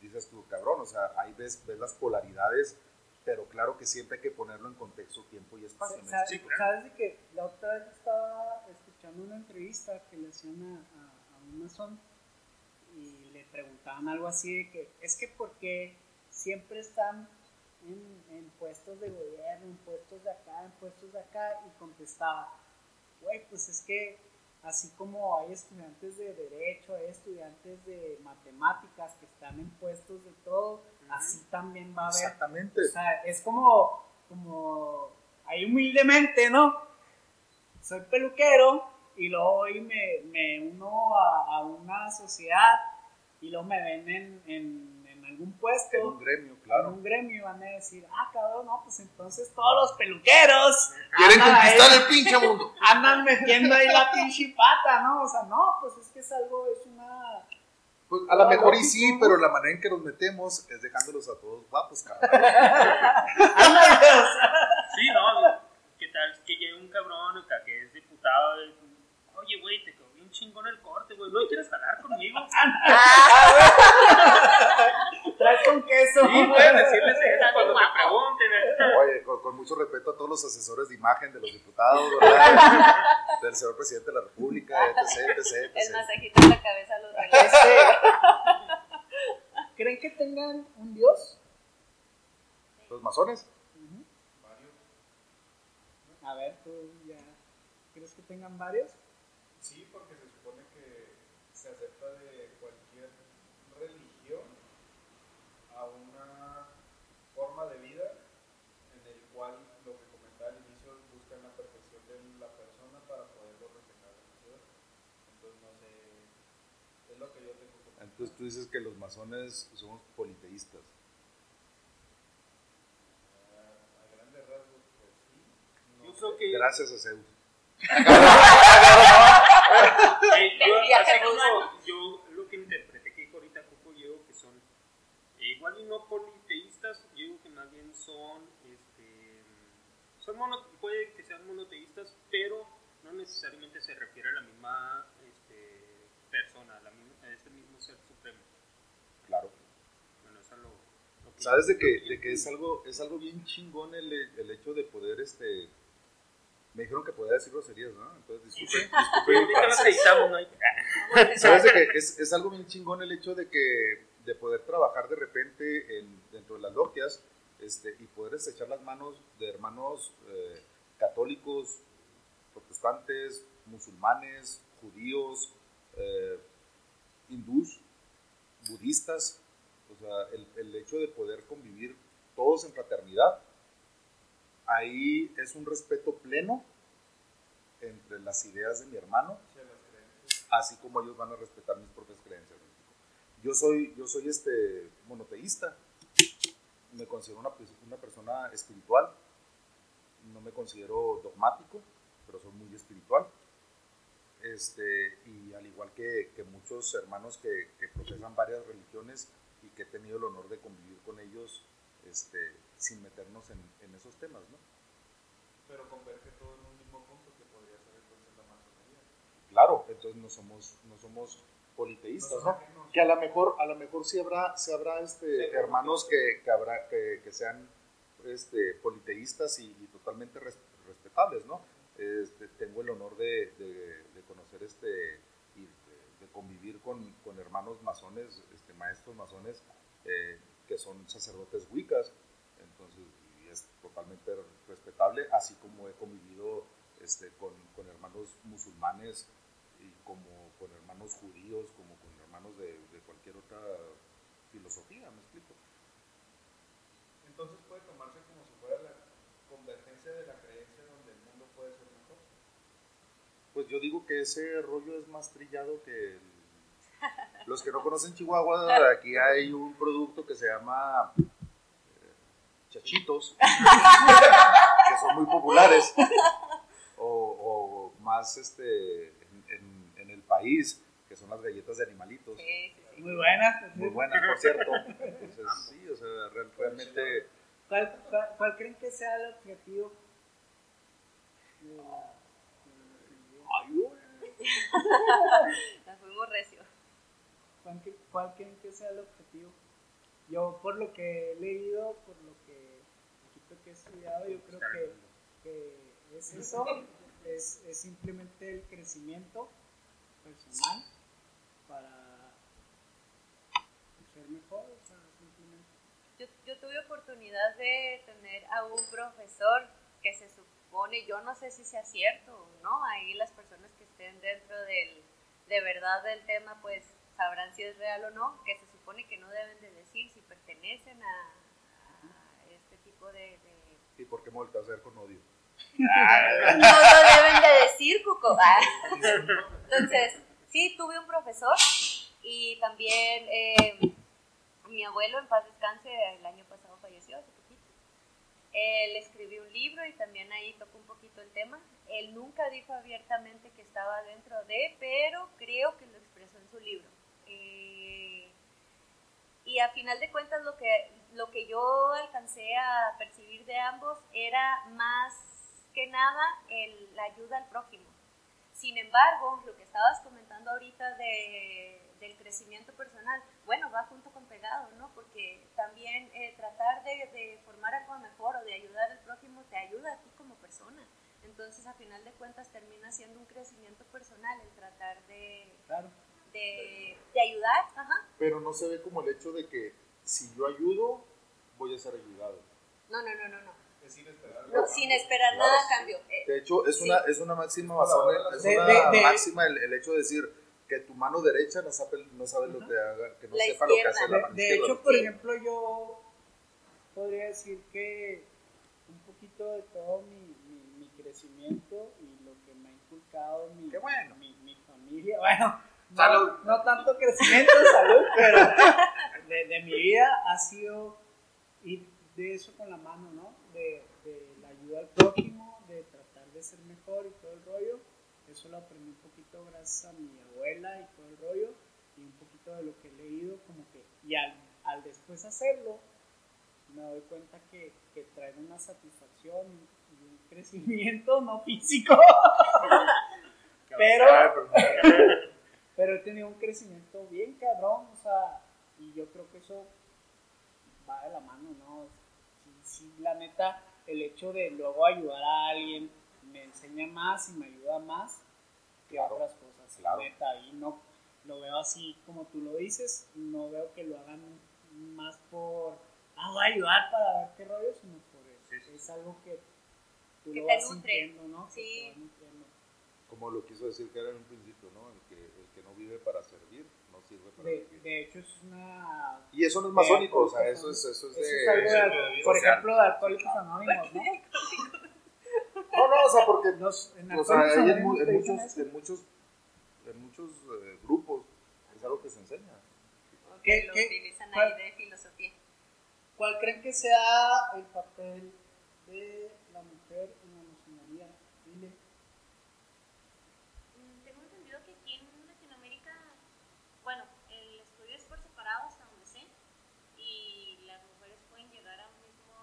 dices tú, cabrón, o sea, ahí ves, ves las polaridades pero claro que siempre hay que ponerlo en contexto, tiempo y espacio. ¿Sabes, ¿sabes que la otra vez estaba escuchando una entrevista que le hacían a, un masón y le preguntaban algo así de que es que porque siempre están en, en, puestos de gobierno, en puestos de acá, en puestos de acá y contestaba, güey, pues es que así como hay estudiantes de derecho, hay estudiantes de matemáticas que están en puestos de todo, así también va a haber. Exactamente. O sea, es como, como, ahí humildemente, ¿no? Soy peluquero y luego hoy me, me uno a, a, una sociedad y luego me ven en, en, en, algún puesto. En un gremio, claro. En un gremio y van a decir, ah, cabrón, no, pues entonces todos los peluqueros. Quieren conquistar el pinche mundo. (laughs) Andan metiendo ahí la pinche pata, ¿no? O sea, no, pues es que es algo, es una pues a lo mejor y sí, pero la manera en que nos metemos es dejándolos a todos guapos, cabrón. (laughs) sí, no, ¿qué tal? Que llegue un cabrón que es diputado, oye, güey, te quedó bien chingón el corte, güey, ¿no quieres jalar conmigo? (laughs) Traes con queso. Sí, puedes decirles eso cuando te pregunten. Oye, con, mucho respeto a todos los asesores de imagen de los diputados, ¿verdad? del señor presidente de la República, etc, etc, (laughs) etc. El masajito en la cabeza a los ¿Creen que tengan un dios? ¿Los masones? Varios. A ver, tú ya. ¿Crees que tengan varios? Sí, porque se supone que se acepta de cualquier religión a una forma de vida en el cual lo que comentaba al inicio buscan la perfección de la persona para poderlo reflejar en la sociedad. Entonces no sé, es lo que yo tengo que Entonces tú dices que los masones somos politeístas. a grandes rasgos, pues Yo creo que Gracias a Zeus. (laughs) Eh, yo, hace lo que interpreté que dijo ahorita Coco, yo digo que son eh, igual y no politeístas, yo digo que más bien son, este, son mono- puede que sean monoteístas, pero no necesariamente se refiere a la misma este, persona, a, la misma- a este mismo ser supremo. Claro. Bueno, eso es lo, lo que ¿Sabes de que, de que es algo, es algo bien chingón el, el hecho de poder, este... Me dijeron que podía decir groserías, ¿no? Entonces, editamos, ¿no? ¿Sabes (laughs) de que es, es algo bien chingón el hecho de que de poder trabajar de repente en, dentro de las logias este, y poder estrechar las manos de hermanos eh, católicos, protestantes, musulmanes, judíos, eh, hindús, budistas, o sea, el, el hecho de poder convivir todos en fraternidad, ahí es un respeto pleno entre las ideas de mi hermano así como ellos van a respetar mis propias creencias. Yo soy, yo soy este monoteísta, me considero una, una persona espiritual, no me considero dogmático, pero soy muy espiritual. Este, y al igual que, que muchos hermanos que, que profesan varias religiones y que he tenido el honor de convivir con ellos este, sin meternos en, en esos temas, ¿no? Pero converge todo en un mismo punto que podría ser entonces la masonería. Claro, entonces no somos, no somos politeístas, No. Que a lo mejor, a lo mejor sí habrá, sí habrá este, Sí. hermanos que, que habrá, que, que sean este, politeístas y, y totalmente res- respetables, ¿no? Este, tengo el honor de este de, convivir con, con hermanos masones, este, maestros masones, eh, que son sacerdotes wicas, entonces es totalmente respetable, así como he convivido este, con, con hermanos musulmanes como con hermanos judíos, como con hermanos de, de cualquier otra filosofía, ¿me explico? Entonces puede tomarse como si fuera la convergencia de la creencia donde el mundo puede ser mejor. Pues yo digo que ese rollo es más trillado que el- los que no conocen Chihuahua, aquí hay un producto que se llama eh, chachitos, que son muy populares, o, o más este en, en- en el país, que son las galletas de animalitos. Sí, sí, sí. Muy buena. Muy buenas, por cierto. Entonces, sí, o sea, real- realmente ¿Cuál, cuál, cuál creen que sea el objetivo? de la- de la masonería? (laughs) Nos fuimos recio. ¿Cuál, cre- cuál creen que sea el objetivo? Yo, por lo que he leído, por lo que poquito que he estudiado, yo creo que, que es eso, es, es simplemente el crecimiento personal para ser mejor, o sea, simplemente. Yo, yo tuve oportunidad de tener a un profesor que se supone, yo no sé si sea cierto o no, ahí las personas que estén dentro del, de verdad del tema pues sabrán si es real o no, que se supone que no deben de decir si pertenecen a, a este tipo de... de- ¿Y por qué ver con odio? No lo deben de decir, Cuco. Ah. Entonces, sí, tuve un profesor y también eh, mi abuelo, en paz descanse, el año pasado falleció, hace. Él escribió un libro y también ahí tocó un poquito el tema. Él nunca dijo abiertamente que estaba dentro de, pero creo que lo expresó en su libro. Eh, y a final de cuentas lo que, lo que yo alcancé a percibir de ambos era más que nada el- la ayuda al prójimo. Sin embargo, lo que estabas comentando ahorita de, del crecimiento personal, bueno, va junto con pegado, ¿no? Porque también eh, tratar de, de formar algo mejor o de ayudar al prójimo te ayuda a ti como persona. Entonces, a final de cuentas, termina siendo un crecimiento personal el tratar de, Claro. de, de ayudar. Ajá. Pero no se ve como el hecho de que si yo ayudo, voy a ser ayudado. No, no, no, no, no. Es inesperado. No, sin esperar Claro. nada a cambio. Eh, De hecho, es, Sí. una, es una máxima basada, es De- una de- máxima el, el hecho de decir que tu mano derecha no sabe, no sabe lo que haga, que no La sepa lo que izquierda. hace la De, mano de izquierda. hecho, por Sí. ejemplo, yo podría decir que un poquito de todo mi, mi, mi crecimiento y lo que me ha inculcado mi, Qué bueno. mi, mi familia, (laughs) bueno, no, Salud. no tanto crecimiento, (laughs) salud, pero de, de mi vida ha sido ir de eso con la mano, ¿no? De, de la ayuda al prójimo, de tratar de ser mejor y todo el rollo. Eso lo aprendí un poquito gracias a mi abuela y todo el rollo y un poquito de lo que he leído, como que, y al, al después hacerlo, me doy cuenta que, que trae una satisfacción y un crecimiento no físico, (laughs) pero, pero- (laughs) pero he tenido un crecimiento bien cabrón, o sea, y yo creo que eso va de la mano, ¿no? Sí, sí, la neta, el hecho de luego ayudar a alguien me enseña más y me ayuda más que Claro, otras cosas, claro. y no lo veo así como tú lo dices, no veo que lo hagan más por, ah, voy a ayudar para ver qué rollo, sino por eso. Es algo que tú Que lo te vas nutre. sintiendo, ¿no? Que Sí. como lo quiso decir que era en un principio, ¿no? El que, el que no vive para servir, no sirve para De, vivir. de hecho, es una Y eso no es masónico, o sea, eso es, eso es Eso de... es algo de- de por social. ejemplo, de Alcohólicos Anónimos, ¿no? O sea, porque Los, en o sea, hay en, mu- Anónimos en muchos, en muchos, en muchos eh, grupos es algo que se enseña. ¿Qué- lo qué- utilizan cuál- ahí de filosofía. ¿Cuál creen que sea el papel de la mujer en la masonería? Dile. Mm, Tengo entendido que aquí en Latinoamérica, bueno, el estudio es por separado hasta donde sé, y las mujeres pueden llegar a un mismo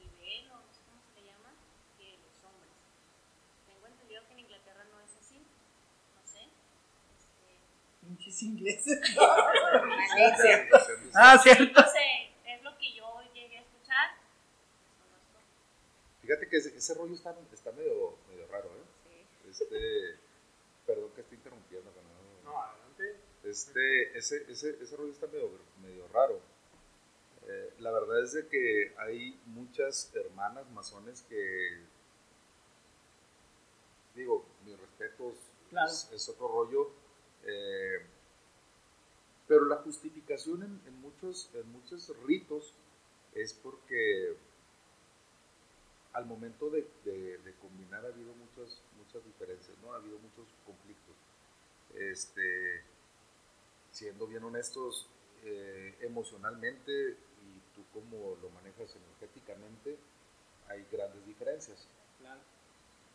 nivel, o no sé cómo se le llama, que los hombres. Tengo entendido que en Inglaterra no es así, no sé. Este, Maldición. (laughs) (laughs) ah, cierto. no sé, es lo que yo llegué a escuchar. Desconozco. Fíjate que ese, ese rollo está, está medio, medio raro, ¿eh? Sí. Este, perdón que estoy interrumpiendo, pero no- No, adelante. Este, ese, ese, ese rollo está medio, medio raro. Eh, la verdad es de que hay muchas hermanas masones que, digo, mis respetos, Claro. es, es otro rollo. eh, pero la justificación en, muchos, ritos es porque al momento de, combinar ha habido muchas, muchas diferencias, ¿no? Ha habido muchos conflictos. Este, siendo bien honestos, eh, emocionalmente y tú como lo manejas energéticamente, hay grandes diferencias.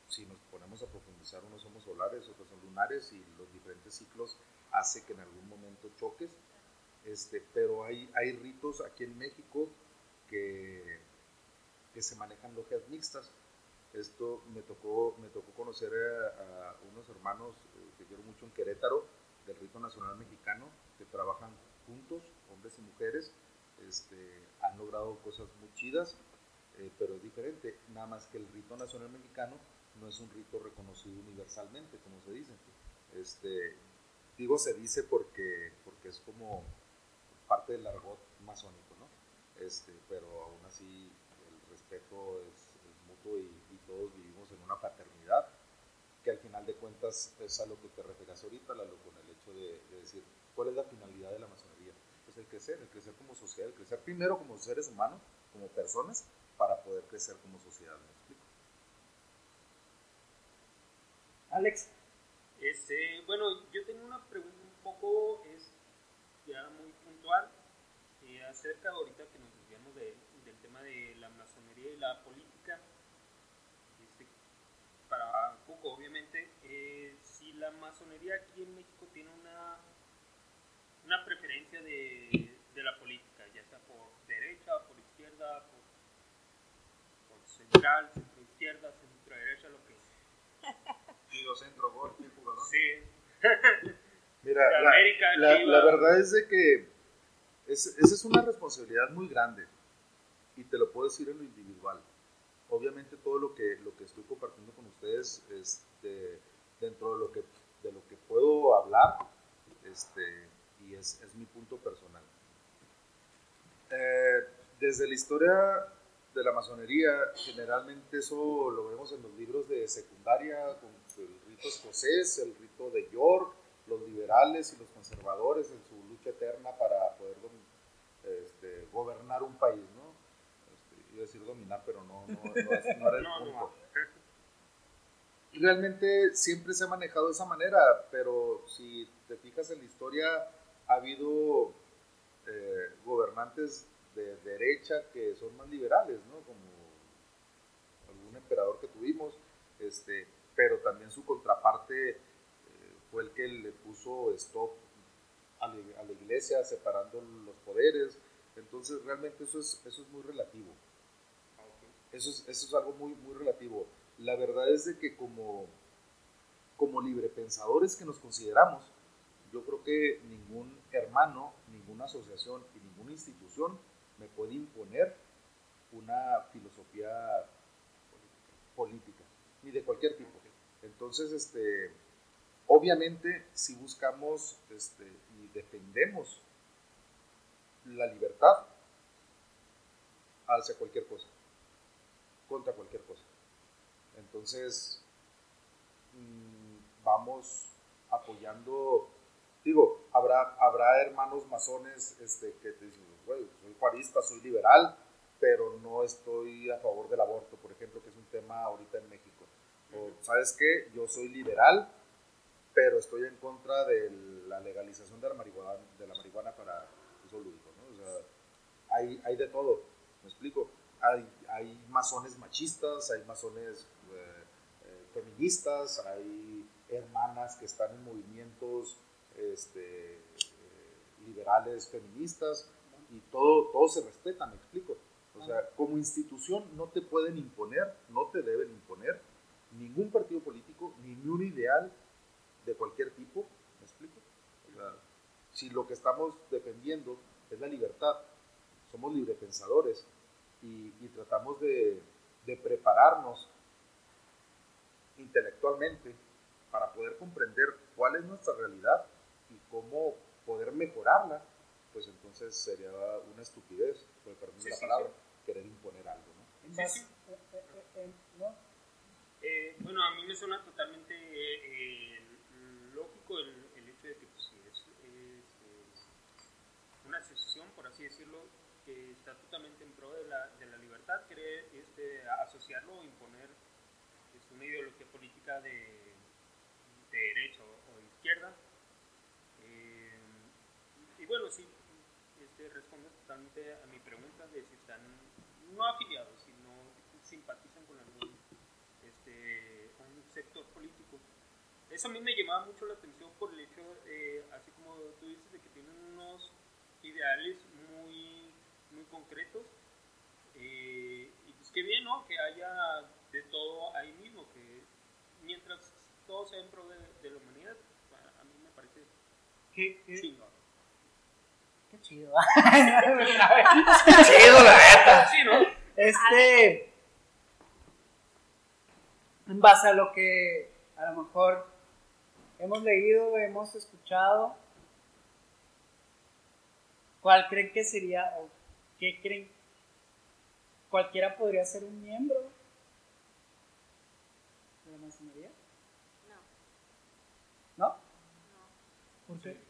Si nos ponemos a profundizar, unos somos solares, otros son lunares y los diferentes ciclos hace que en algún momento choques. Este, pero hay, hay ritos aquí en México que, que se manejan logias mixtas. Esto me tocó, me tocó conocer a, a unos hermanos eh, que quiero mucho en Querétaro, del rito nacional mexicano, que trabajan juntos, hombres y mujeres, este, han logrado cosas muy chidas, eh, pero es diferente, nada más que el rito nacional mexicano no es un rito reconocido universalmente, como se dice. Este, digo se dice porque, porque es como parte del argot masónico, ¿no? Este, pero aún así el respeto es, mutuo y, todos vivimos en una fraternidad que al final de cuentas es a lo que te refieres ahorita, Lalo, con el hecho de, de decir, ¿cuál es la finalidad de la masonería? Pues el crecer, el crecer como sociedad, el crecer primero como seres humanos, como personas, para poder crecer como sociedad, ¿me explico? Alex, Este, bueno, yo tengo una pregunta un poco, es ya muy puntual, eh, acerca ahorita que nos desviamos de- del tema de la masonería y la política. Este, para poco, obviamente, eh, si la masonería aquí en México tiene una, una preferencia de, de la política, ya sea por derecha, por izquierda, por, por central, centro izquierda, centro Centro, gol, ¿quién jugador? Sí, (laughs) Mira, la, América, la- Chivas. la verdad es de que es- esa es una responsabilidad muy grande y te lo puedo decir en lo individual. Obviamente todo lo que, lo que estoy compartiendo con ustedes es de- dentro de lo que, de lo que puedo hablar este, y es, es mi punto personal. Eh, desde la historia de la masonería, generalmente eso lo vemos en los libros de secundaria, con rito escocés, el rito de York, los liberales y los conservadores en su lucha eterna para poder este, gobernar un país, ¿no? Este, iba a decir dominar, pero no, no, no, era el (laughs) punto. Realmente siempre se ha manejado de esa manera, pero si te fijas en la historia, ha habido eh, gobernantes de derecha que son más liberales, ¿no? Como algún emperador que tuvimos, este, pero también su contraparte eh, fue el que le puso stop a la, iglesia, separando los poderes. Entonces, realmente eso es, eso es muy relativo. Eso es, eso es algo muy, muy relativo. La verdad es de que como, como librepensadores que nos consideramos, yo creo que ningún hermano, ninguna asociación y ninguna institución me puede imponer una filosofía política, ni de cualquier tipo. Entonces, este, obviamente, si buscamos este, y defendemos la libertad hacia cualquier cosa, contra cualquier cosa. Entonces, mm, vamos apoyando digo, habrá, habrá hermanos masones este, que te dicen, soy juarista, soy liberal, pero no estoy a favor del aborto, por ejemplo, que es un tema ahorita en México. O, ¿sabes qué? Yo soy liberal, pero estoy en contra de la legalización de la marihuana, de la marihuana para uso lúdico, ¿no? Hay, hay de todo, ¿me explico? Hay, hay masones machistas, hay masones eh, eh, feministas, hay hermanas que están en movimientos este, eh, liberales, feministas, y todo, todo se respeta, me explico. O sea, como institución no te pueden imponer, no te deben imponer ningún partido político, ningún ideal de cualquier tipo, ¿me explico? O sea, si lo que estamos defendiendo es la libertad, somos librepensadores y, y tratamos de, de prepararnos intelectualmente para poder comprender cuál es nuestra realidad y cómo poder mejorarla, pues entonces sería una estupidez, por perdón de la palabra, querer imponer algo, ¿no? Sí, eh, bueno, a mí me suena totalmente eh, lógico el, hecho de que pues, es, es, una asociación, por así decirlo, que está totalmente en pro de la, de la libertad, quiere este, asociarlo o imponer es una ideología política de, de derecha o, o izquierda. Bueno, sí, este, responde totalmente a mi pregunta de si están no afiliados, sino simpatizan con algún este, un sector político. Eso a mí me llamaba mucho la atención por el hecho, eh, así como tú dices, de que tienen unos ideales muy, muy concretos. Eh, y pues qué bien, ¿no? Que haya de todo ahí mismo, que mientras todo sea en pro de, la humanidad, a, mí me parece ¿Qué, chingón. Qué chido. Qué chido, la neta. Sí, ¿no? Este. En base a lo que a lo mejor hemos leído, hemos escuchado, ¿cuál creen que sería o qué creen? ¿Cualquiera podría ser un miembro de la masonería? No. ¿No? No. ¿Por qué?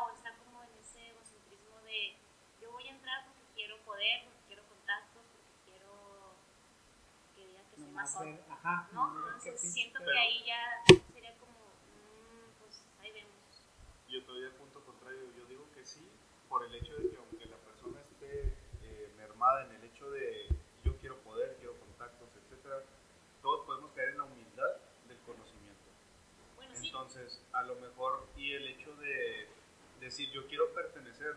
O está como en ese egocentrismo de yo voy a entrar porque quiero poder, porque quiero contactos, porque quiero que digan que soy más Ajá, ¿no? Entonces siento que ahí ya sería como, mmm, pues ahí vemos. Yo estoy a punto contrario, yo digo que sí, por el hecho de que aunque la persona esté eh, mermada en el hecho de yo quiero poder, quiero contactos, etcétera, todos podemos caer en la humildad del conocimiento. Bueno, Entonces, a lo mejor, y el hecho de decir yo quiero pertenecer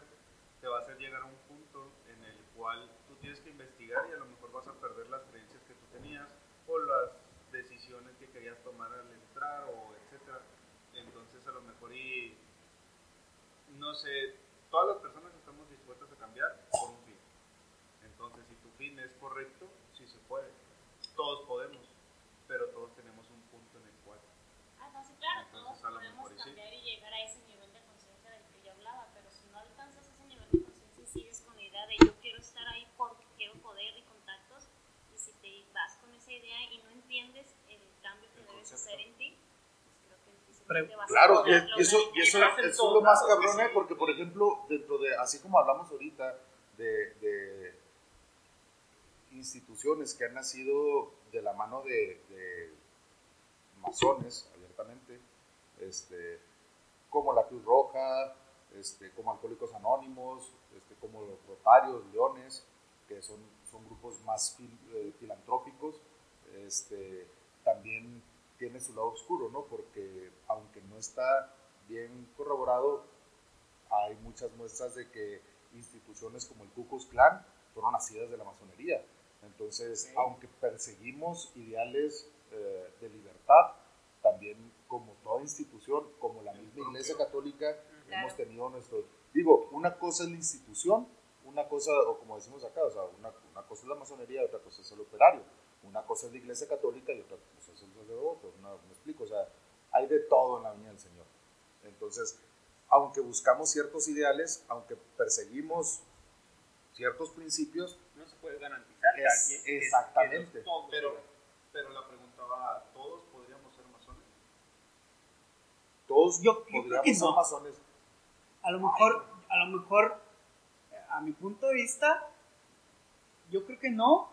te va a hacer llegar a un punto en el cual tú tienes que investigar y a lo mejor vas a perder las creencias que tú tenías o las decisiones que querías tomar al entrar o etcétera. Entonces a lo mejor y no sé, todas las personas estamos dispuestas a cambiar por un fin. Entonces si tu fin es correcto, sí se puede. Todos podemos, pero todos tenemos un punto en el cual. Ah, no, sí, claro, todos podemos cambiar y llegar entiendes el cambio que el debes hacer en ti, pues creo que Claro, a y, a y eso, y eso es lo más cabrón, sí. porque por ejemplo, dentro de, así como hablamos ahorita de, de instituciones que han nacido de la mano de, de masones, abiertamente, este, como la Cruz Roja, este, como Alcohólicos Anónimos, este, como los Rotarios, Leones, que son, son grupos más fil, eh, filantrópicos, este, también tiene su lado oscuro, ¿no? Porque aunque no está bien corroborado, hay muchas muestras de que instituciones como el Ku Klux Klan fueron nacidas de la masonería. Entonces, Sí. aunque perseguimos ideales eh, de libertad, también como toda institución, como la misma Iglesia Católica, Claro. hemos tenido nuestro... Digo, una cosa es la institución, una cosa, o como decimos acá, o sea, una, una cosa es la masonería otra cosa es el operario. Una cosa es la Iglesia Católica y otra cosa es el sacerdote. una- me explico, o sea, hay de todo en la viña del Señor. Entonces, aunque buscamos ciertos ideales, aunque perseguimos ciertos principios, No se puede garantizar que Es- exactamente. todos Pero, pero la pregunta va, ¿todos podríamos ser masones? todos Yo- yo creo podríamos que ser no. masones. A lo mejor, a lo mejor, a mi punto de vista, yo creo que no,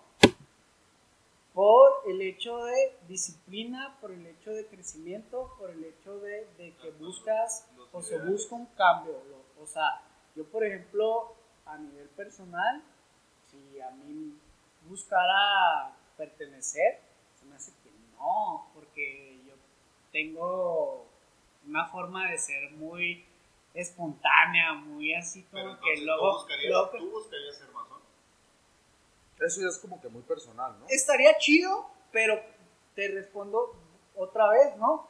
por el hecho de disciplina, por el hecho de crecimiento, por el hecho de, de que buscas o se busca un cambio. lo- O sea, yo por ejemplo, a nivel personal, si a mí buscara pertenecer, se me hace que no, porque yo tengo una forma de ser muy espontánea, muy así Pero como que luego, ¿tú, buscarías, luego- ¿tú buscarías ser masón? Eso ya es como que muy personal, ¿no? estaría chido, pero te respondo otra vez, ¿no?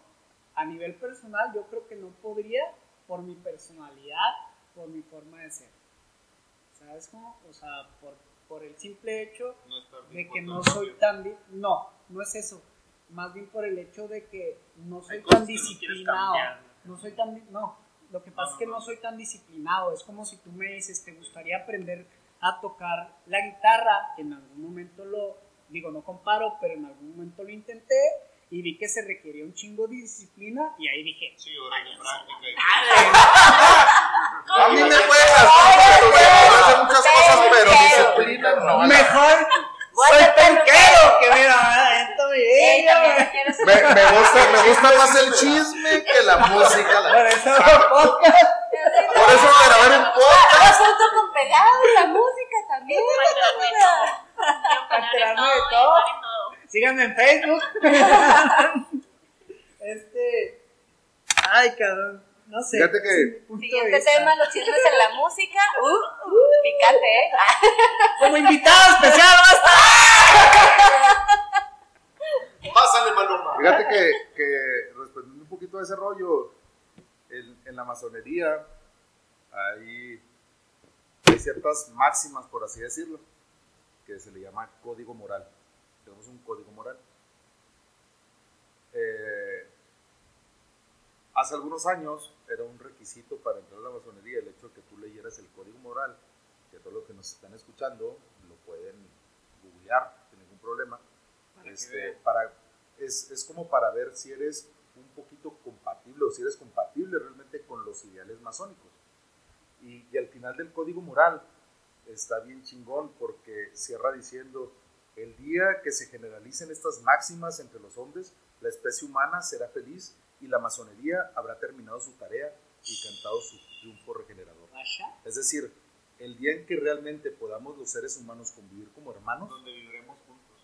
A nivel personal, yo creo que no podría por mi personalidad, por mi forma de ser. ¿Sabes cómo? O sea, por, por el simple hecho No de que no soy tan... No, no es eso. Más bien por el hecho de que no soy Hay tan no disciplinado. No soy tan... No, lo que pasa No, es que no. soy tan disciplinado. Es como si tú me dices, ¿te gustaría aprender a tocar la guitarra? En algún momento lo... Digo, no comparo, pero en algún momento lo intenté y vi que se requería un chingo de disciplina y ahí dije, Sí, de práctica. y- A mí me hacer muchas cosas, pero disciplina no. mejor soy que mira, esto me Me, me gusta, me gusta más el chisme que la música. la- Por eso hago podcast. Por eso voy a grabar un podcast. Junto con pegado, la música también. Enterarme de todo. Síganme en Facebook. (laughs) este. Ay, cabrón. No sé. Fíjate que- Siguiente tema, los chismes en la música. Uh, uh, picante, ¿eh? (laughs) Como invitado especial va a estar. Pásale, Maluma. Fíjate que, que respondiendo un poquito a ese rollo, en, en la masonería hay, hay ciertas máximas, por así decirlo, que se le llama código moral. Tenemos un código moral. Eh, hace algunos años era un requisito para entrar a la masonería el hecho de que tú leyeras el código moral, que todos los que nos están escuchando lo pueden googlear sin ningún problema. Este, para, es, es como para ver si eres un poquito compatible o si eres compatible realmente con los ideales masónicos. Y, y al final del código moral está bien chingón porque cierra diciendo, el día que se generalicen estas máximas entre los hombres, la especie humana será feliz y la masonería habrá terminado su tarea y cantado su triunfo regenerador. Es decir, el día en que realmente podamos los seres humanos convivir como hermanos, Donde viviremos juntos.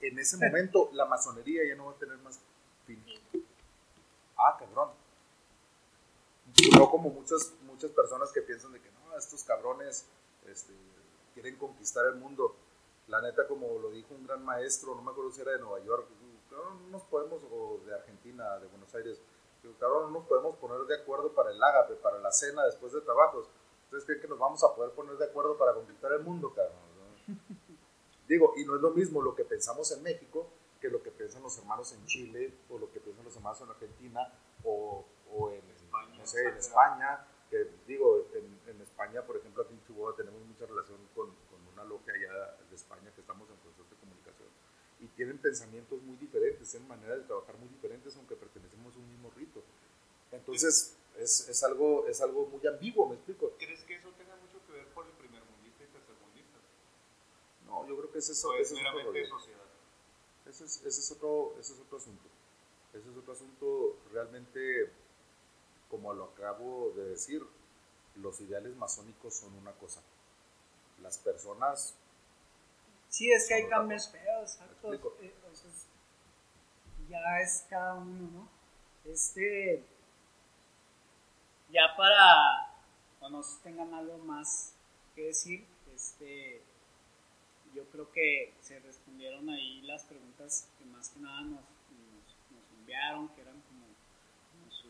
en ese momento la masonería ya no va a tener más fin. Ah, cabrón. No como muchas, muchas personas que piensan de que no, estos cabrones este, quieren conquistar el mundo. La neta, como lo dijo un gran maestro, no me acuerdo si era de Nueva York, cabrón, no nos podemos, o de Argentina, de Buenos Aires, cabrón, no nos podemos poner de acuerdo para el ágape, para la cena después de trabajos. ¿Ustedes creen que nos vamos a poder poner de acuerdo para conquistar el mundo, cabrón? ¿no? (laughs) Digo, y no es lo mismo lo que pensamos en México que lo que piensan los hermanos en Chile o lo que piensan los hermanos en Argentina o, o en, España, no sé, en. España. Digo, en, en España, por ejemplo, aquí en Chihuahua tenemos mucha relación con, con una logia allá de España que estamos en constante comunicación. Y tienen pensamientos muy diferentes, tienen maneras de trabajar muy diferentes, aunque pertenecemos a un mismo rito. Entonces, es, es, algo, es algo muy ambiguo, ¿me explico? ¿Crees que eso tenga mucho que ver por el primer mundista y tercermundista? No, yo creo que es, ¿O es ese es meramente sociedad? Ese es, ese es otro, ese es otro asunto. Ese es otro asunto realmente, como lo acabo de decir, los ideales masónicos son una cosa. Las personas, Sí, es que hay cambios feos, exacto. Eh, o sea, es- ya es cada uno, ¿no? Este. Ya para. Cuando tengan algo más que decir, este. Yo creo que se respondieron ahí las preguntas que más que nada nos, nos, nos enviaron, que eran como, como su.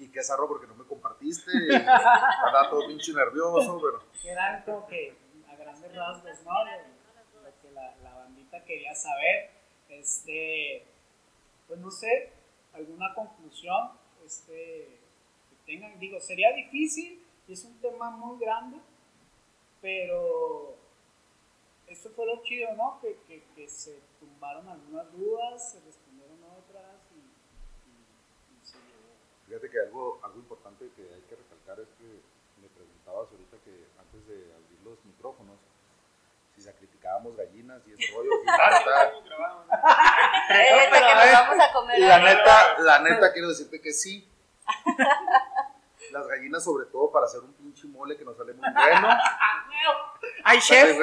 Y que zarro porque no me compartiste, andaba todo pinche nervioso, pero eran como que a grandes rasgos, ¿no? Lo, que la, bandita quería saber. Este, pues no sé, alguna conclusión este, que tengan. Digo, sería difícil y es un tema muy grande, pero esto fue lo chido, ¿no? Que, que, que se tumbaron algunas dudas, se respondieron otras y, y- y se llevó. Fíjate que algo, algo importante que hay que recalcar es que me preguntabas ahorita que antes de abrir los micrófonos, si sacrificábamos gallinas y ese rollo, y la (laughs) neta. Eh. La neta, la neta quiero decirte que sí. Las gallinas sobre todo para hacer un pinche mole que nos sale muy bueno. ¡Ay, chef!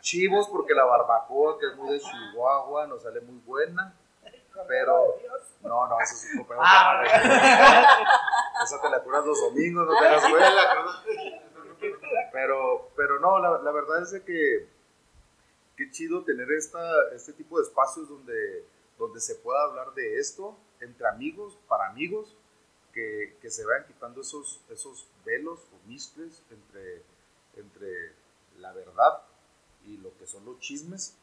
Chivos porque la barbacoa que es muy de Chihuahua nos sale muy buena. Pero no, no, eso es un pedo. Ah. (laughs) Esa te la curas los domingos, no te das cuenta. Pero, pero no, la, la verdad es de que qué chido tener esta, este tipo de espacios donde, donde se pueda hablar de esto entre amigos, para amigos, que, que se vayan quitando esos, esos velos o mistles entre, entre la verdad y lo que son los chismes,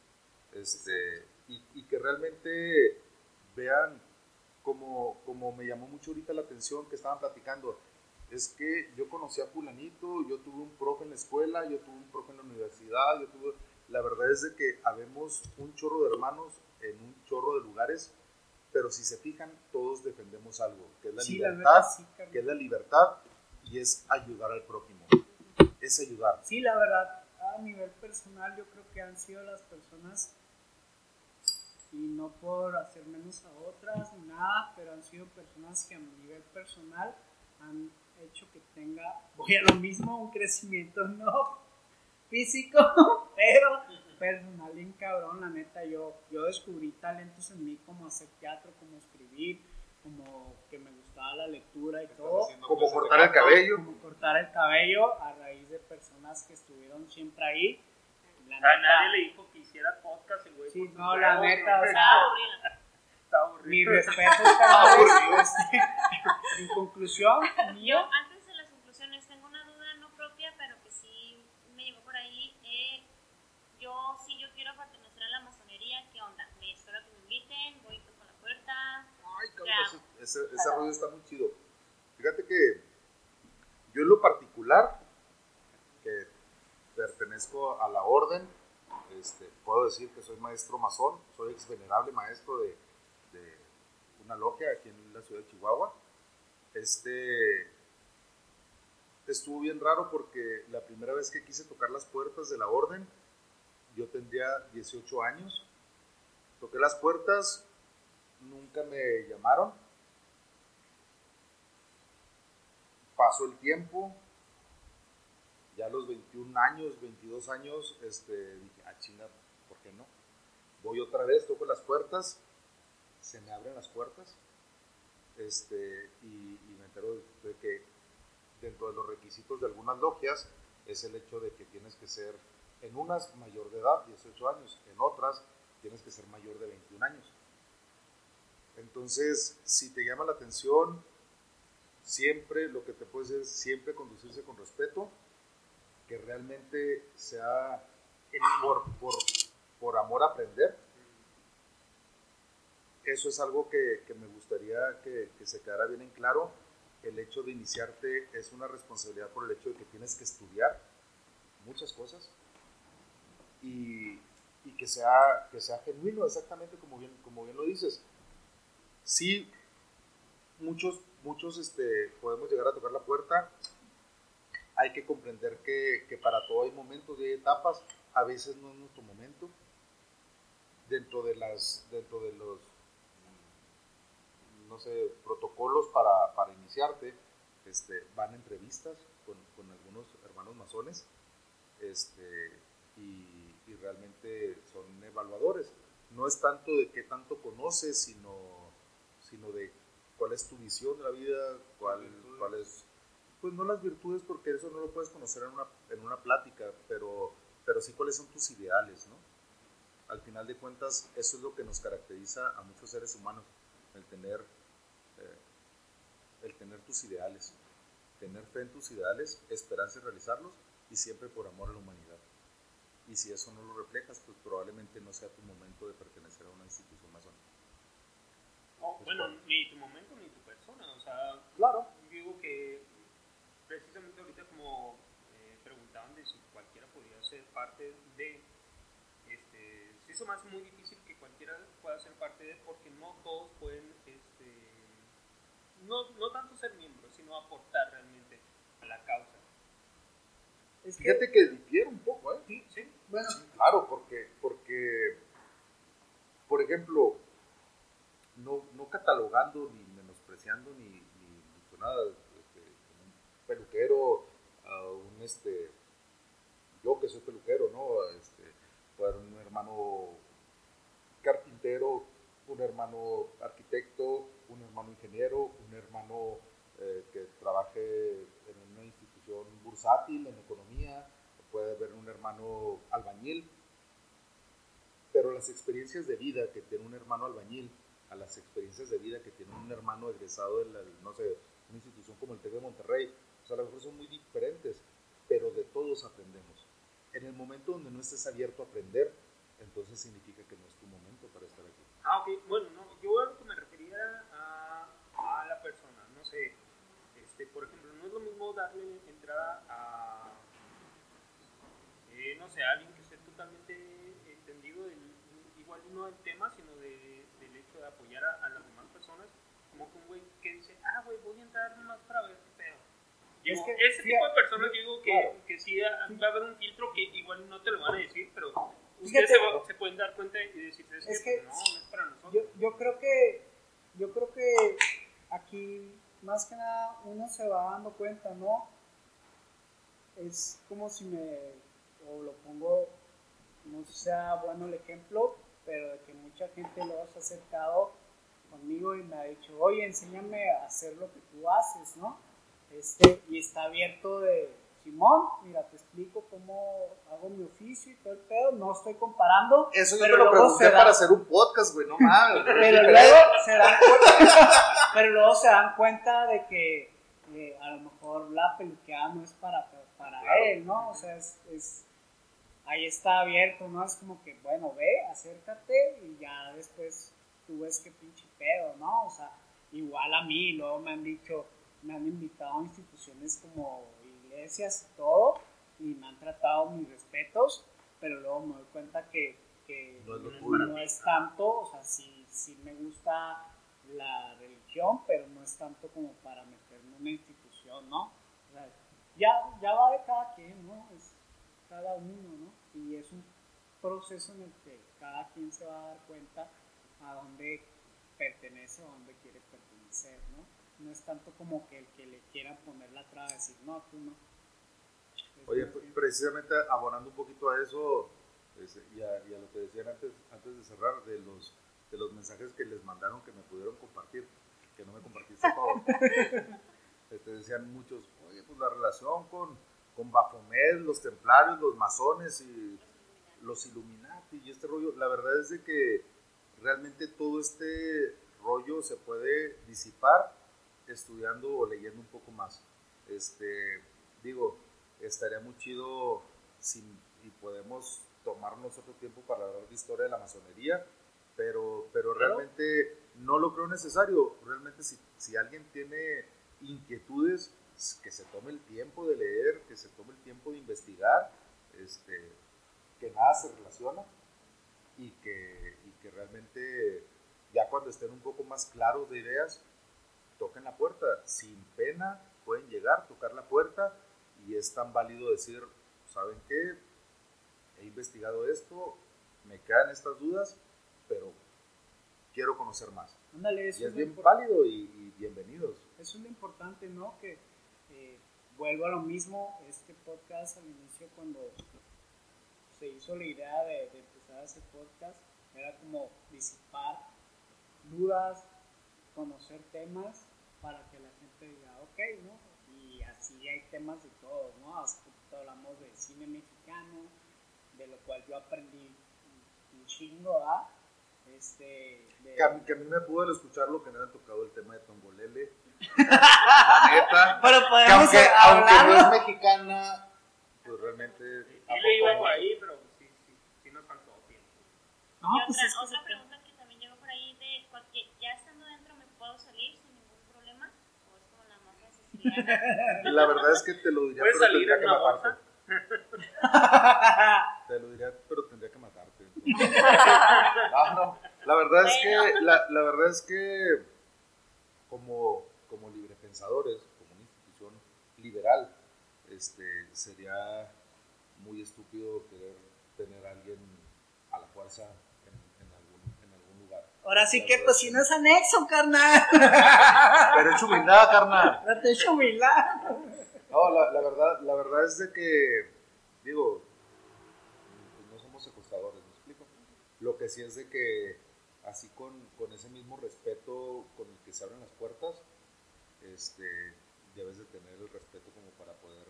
este, y, y que realmente vean como, como me llamó mucho ahorita la atención que estaban platicando, es que yo conocí a fulanito, yo tuve un profe en la escuela, yo tuve un profe en la universidad, yo tuve... La verdad es de que habemos un chorro de hermanos en un chorro de lugares, pero si se fijan, todos defendemos algo, que es la Sí, la libertad, sí, carnal. que es la libertad y es ayudar al prójimo. Es ayudar. Sí, la verdad, a nivel personal yo creo que han sido las personas, y no por hacer menos a otras ni nada, pero han sido personas que a nivel personal han hecho que tenga, voy a lo mismo, un crecimiento no físico, (laughs) pero personal bien cabrón, la neta, yo, yo descubrí talentos en mí como hacer teatro, como escribir, como que me gustaba la lectura y todo Como cortar el cabello. como cortar el cabello a raíz de personas que estuvieron siempre ahí. La A neta, nadie le dijo que hiciera podcast el güey. Sí, no, la neta, o sea, Está mi aburrido. respeto, carnales, este, (laughs) en conclusión, Yo, mío, antes de las conclusiones, tengo una duda no propia, pero que sí me llegó por ahí. Eh, yo, sí, yo quiero pertenecer a la masonería. ¿Qué onda? Me espero que me inviten, voy y toco la puerta. Ay, cabrón, ese, ese, ese rollo está muy chido. Fíjate que yo en lo particular, pertenezco a la orden, este, puedo decir que soy maestro masón, soy ex venerable maestro de, una logia aquí en la ciudad de Chihuahua. Este, estuvo bien raro porque la primera vez que quise tocar las puertas de la orden, yo tendría 18 años. Toqué las puertas, nunca me llamaron. Pasó el tiempo, ya a los 21 años, 22 años, este, dije, ah, chinga, ¿por qué no? Voy otra vez, toco las puertas, se me abren las puertas, este, y, y me entero de, de que dentro de los requisitos de algunas logias es el hecho de que tienes que ser, en unas mayor de edad, 18 años, en otras tienes que ser mayor de 21 años. Entonces, si te llama la atención, siempre lo que te puedes es siempre conducirse con respeto, que realmente sea por, por, por amor aprender. Eso es algo que, que me gustaría que, que se quedara bien en claro. El hecho de iniciarte es una responsabilidad por el hecho de que tienes que estudiar muchas cosas y, y que, sea, que sea genuino, exactamente como bien, como bien lo dices. Sí, muchos muchos este, podemos llegar a tocar la puerta. Hay que comprender que, que para todo hay momentos y hay etapas. A veces no es nuestro momento. Dentro de, las, dentro de los, no sé, protocolos para, para iniciarte, este, van entrevistas con, con, algunos hermanos masones este, y, y, realmente son evaluadores. No es tanto de qué tanto conoces, sino, sino de cuál es tu visión de la vida, cuál, cuál es, pues no las virtudes, porque eso no lo puedes conocer en una, en una plática, pero, pero sí cuáles son tus ideales, ¿no? Al final de cuentas, eso es lo que nos caracteriza a muchos seres humanos, el tener, eh, el tener tus ideales, tener fe en tus ideales, esperanza en realizarlos y siempre por amor a la humanidad. Y si eso no lo reflejas, pues probablemente no sea tu momento de pertenecer a una institución masónica. No, bueno, ni tu momento ni tu persona. O sea, claro. digo que precisamente ahorita como eh, preguntaban de si cualquiera podía ser parte de, este, se hizo más muy difícil que cualquiera pueda ser parte de, porque no todos pueden, este, no, no tanto ser miembros, sino aportar realmente a la causa. Es que, Fíjate que difiere un poco, ¿eh? Sí, sí. Bueno, claro, porque, porque, por ejemplo, no, no catalogando ni menospreciando ni, ni, ni nada, este, un peluquero, a un este, yo que soy peluquero, ¿no? Este, puede un hermano carpintero, un hermano arquitecto, un hermano ingeniero, un hermano eh, que trabaje en una institución bursátil, en economía, puede haber un hermano albañil, pero las experiencias de vida que tiene un hermano albañil a las experiencias de vida que tiene un hermano egresado de, la, no sé, una institución como el TEC de Monterrey. O sea, a lo mejor son muy diferentes, pero de todos aprendemos. En el momento donde no estés abierto a aprender, entonces significa que no es tu momento para estar aquí. Ah, ok. Bueno, no, yo que me refería a, a la persona, no sé, este, por ejemplo, no es lo mismo darle entrada a, eh, no sé, a alguien que esté totalmente entendido, del, igual no del tema, sino de de apoyar a, las demás personas, como que un güey que dice, ah, güey, voy a entrar nomás para ver Digo, es que, ese tipo de personas, digo que, claro. que sí va a haber un filtro que igual no te lo van a decir, pero ustedes se, va, se, pueden dar cuenta y decir, es, es que, que, no, no es para nosotros. Yo, yo, creo que, yo creo que aquí, más que nada, uno se va dando cuenta, ¿no? Es como si me, o lo pongo, no sea bueno el ejemplo, pero de que mucha gente lo ha acercado conmigo y me ha dicho, oye, enséñame a hacer lo que tú haces, ¿no? Este, y está abierto de, Simón, mira, te explico cómo hago mi oficio y todo el pedo, no estoy comparando. Eso yo pero te lo pregunté para hacer un podcast, güey, no (laughs) mames. pero, luego se dan cuenta, pero luego se dan cuenta de que eh, a lo mejor la peluqueada no es para, para claro. él, ¿no? O sea, es, es ahí está abierto, ¿no? Es como que, bueno, ve, acércate y ya después tú ves qué pinche pedo, ¿no? O sea, igual a mí, luego me han dicho, me han invitado a instituciones como iglesias y todo, y me han tratado mis respetos, pero luego me doy cuenta que, que no, es, no es tanto, o sea, sí, sí me gusta la religión, pero no es tanto como para meterme en una institución, ¿no? O sea, ya, ya va de cada quien, ¿no? Es cada uno, ¿no? y es un proceso en el que cada quien se va a dar cuenta a dónde pertenece o a dónde quiere pertenecer, ¿no? No es tanto como que el que le quiera poner la traba decir, no, tú no. Es Oye, precisamente abonando un poquito a eso y a, y a, lo que decían antes, antes de cerrar, de los, de los mensajes que les mandaron que me pudieron compartir, que no me compartiste todo. (laughs) este, decían muchos, oye, pues la relación con con Baphomet, los templarios, los masones y los Illuminati y este rollo. La verdad es de que realmente todo este rollo se puede disipar estudiando o leyendo un poco más. Este, digo, estaría muy chido si, y podemos tomarnos otro tiempo para hablar de historia de la masonería, pero, pero realmente no lo creo necesario. Realmente si, si alguien tiene inquietudes, que se tome el tiempo de leer, que se tome el tiempo de investigar, este, que nada se relaciona y que, y que realmente ya cuando estén un poco más claros de ideas, toquen la puerta, sin pena pueden llegar, tocar la puerta y es tan válido decir, ¿saben qué? He investigado esto, me quedan estas dudas, pero quiero conocer más. Ándale, Y es bien válido y, y bienvenidos. Eso es lo importante, ¿no? Que eh, vuelvo a lo mismo, este podcast al inicio cuando se hizo la idea de, de empezar a hacer podcast, era como disipar dudas, conocer temas para que la gente diga, ok, ¿no? Y así hay temas de todos, ¿no? Poquito hablamos de cine mexicano, de lo cual yo aprendí un- chingo, ¿ah? Este, de- Que a, mí, que a mí me pudo escuchar lo que no era tocado el tema de Tongolele. (laughs) la neta. Pero Que podemos aunque, aunque hablarlo. no es mexicana, pues realmente. Sí le iba por ahí, pero sí, sí, sí nos faltó tiempo. No, y pues otra, es que otra pregunta que también llegó por ahí de cualquier, ya estando dentro me puedo salir sin ningún problema o es como la mafia siciliana. La verdad es que te lo diría, ¿Puedes pero salir tendría en que una matarte. bolsa? (laughs) Te lo diría, pero tendría que matarte. (laughs) No, no. La verdad es que, la, la verdad es que como, como librepensadores, como una institución liberal, este, sería muy estúpido querer tener a alguien a la fuerza en, en algún, en algún lugar. Ahora sí que pues es si no es anexo, carnal. Pero es humildad, carnal. No te echo humildad. No, la, la verdad, la verdad es de que, digo, pues no somos secuestradores, ¿me explico? Lo que sí es de que, así con, con ese mismo respeto con el que se abren las puertas, este, debes de tener el respeto como para poder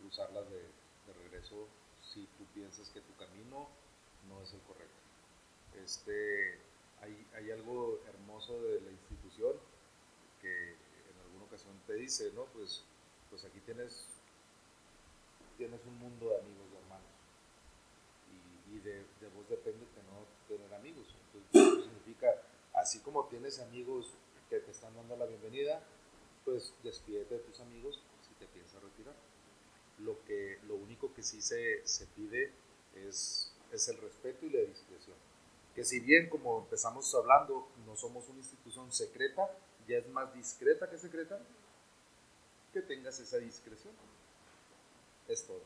cruzarlas de, de regreso si tú piensas que tu camino no es el correcto. Este, hay, hay algo hermoso de la institución que en alguna ocasión te dice, ¿no? Pues, pues aquí tienes, tienes un mundo de amigos, de hermanos. Y, de, de vos depende que no tener amigos. Entonces, eso significa, así como tienes amigos que te están dando la bienvenida, pues despídete de tus amigos si te piensas retirar. Lo, que, lo único que sí se, se pide es, es el respeto y la discreción. Que si bien, como empezamos hablando, no somos una institución secreta, ya es más discreta que secreta, que tengas esa discreción. Es todo.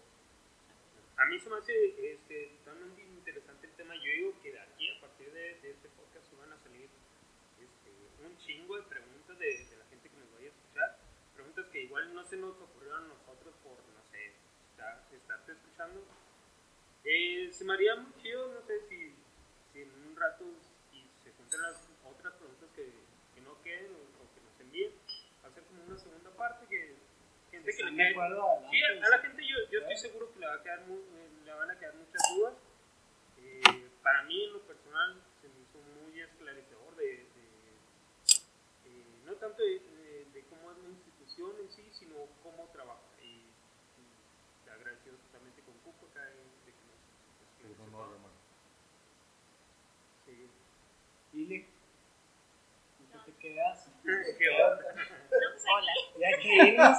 A mí se me hace este, totalmente interesante el tema. Yo digo que de aquí, a partir de, de este podcast, van a salir este, un chingo de preguntas de, de la gente que nos vaya a escuchar. Preguntas que igual no se nos ocurrieron a nosotros por, no sé, estar, estarte escuchando. Eh, se me haría muy chido, no sé si, en un rato y se juntan las otras preguntas que, que no queden o, o que nos envíen, hacer como una segunda parte que gente que le ¿Están de quede- acuerdo? Sí, a, la gente yo, yo estoy seguro que le, va a quedar mu- eh, le van a quedar muchas dudas. Eh, para mí, en lo personal, se me hizo muy esclarecedor de, de- eh, no tanto de, de- de cómo es la institución en sí, sino cómo trabaja. Y, y te agradecido totalmente con Cuco acá de, de que nos Un esclareció honor, todo. hermano. Sí. Dile. ¿En qué te quedas? ¿Qué onda? No, pues Hola. Ya que irnos.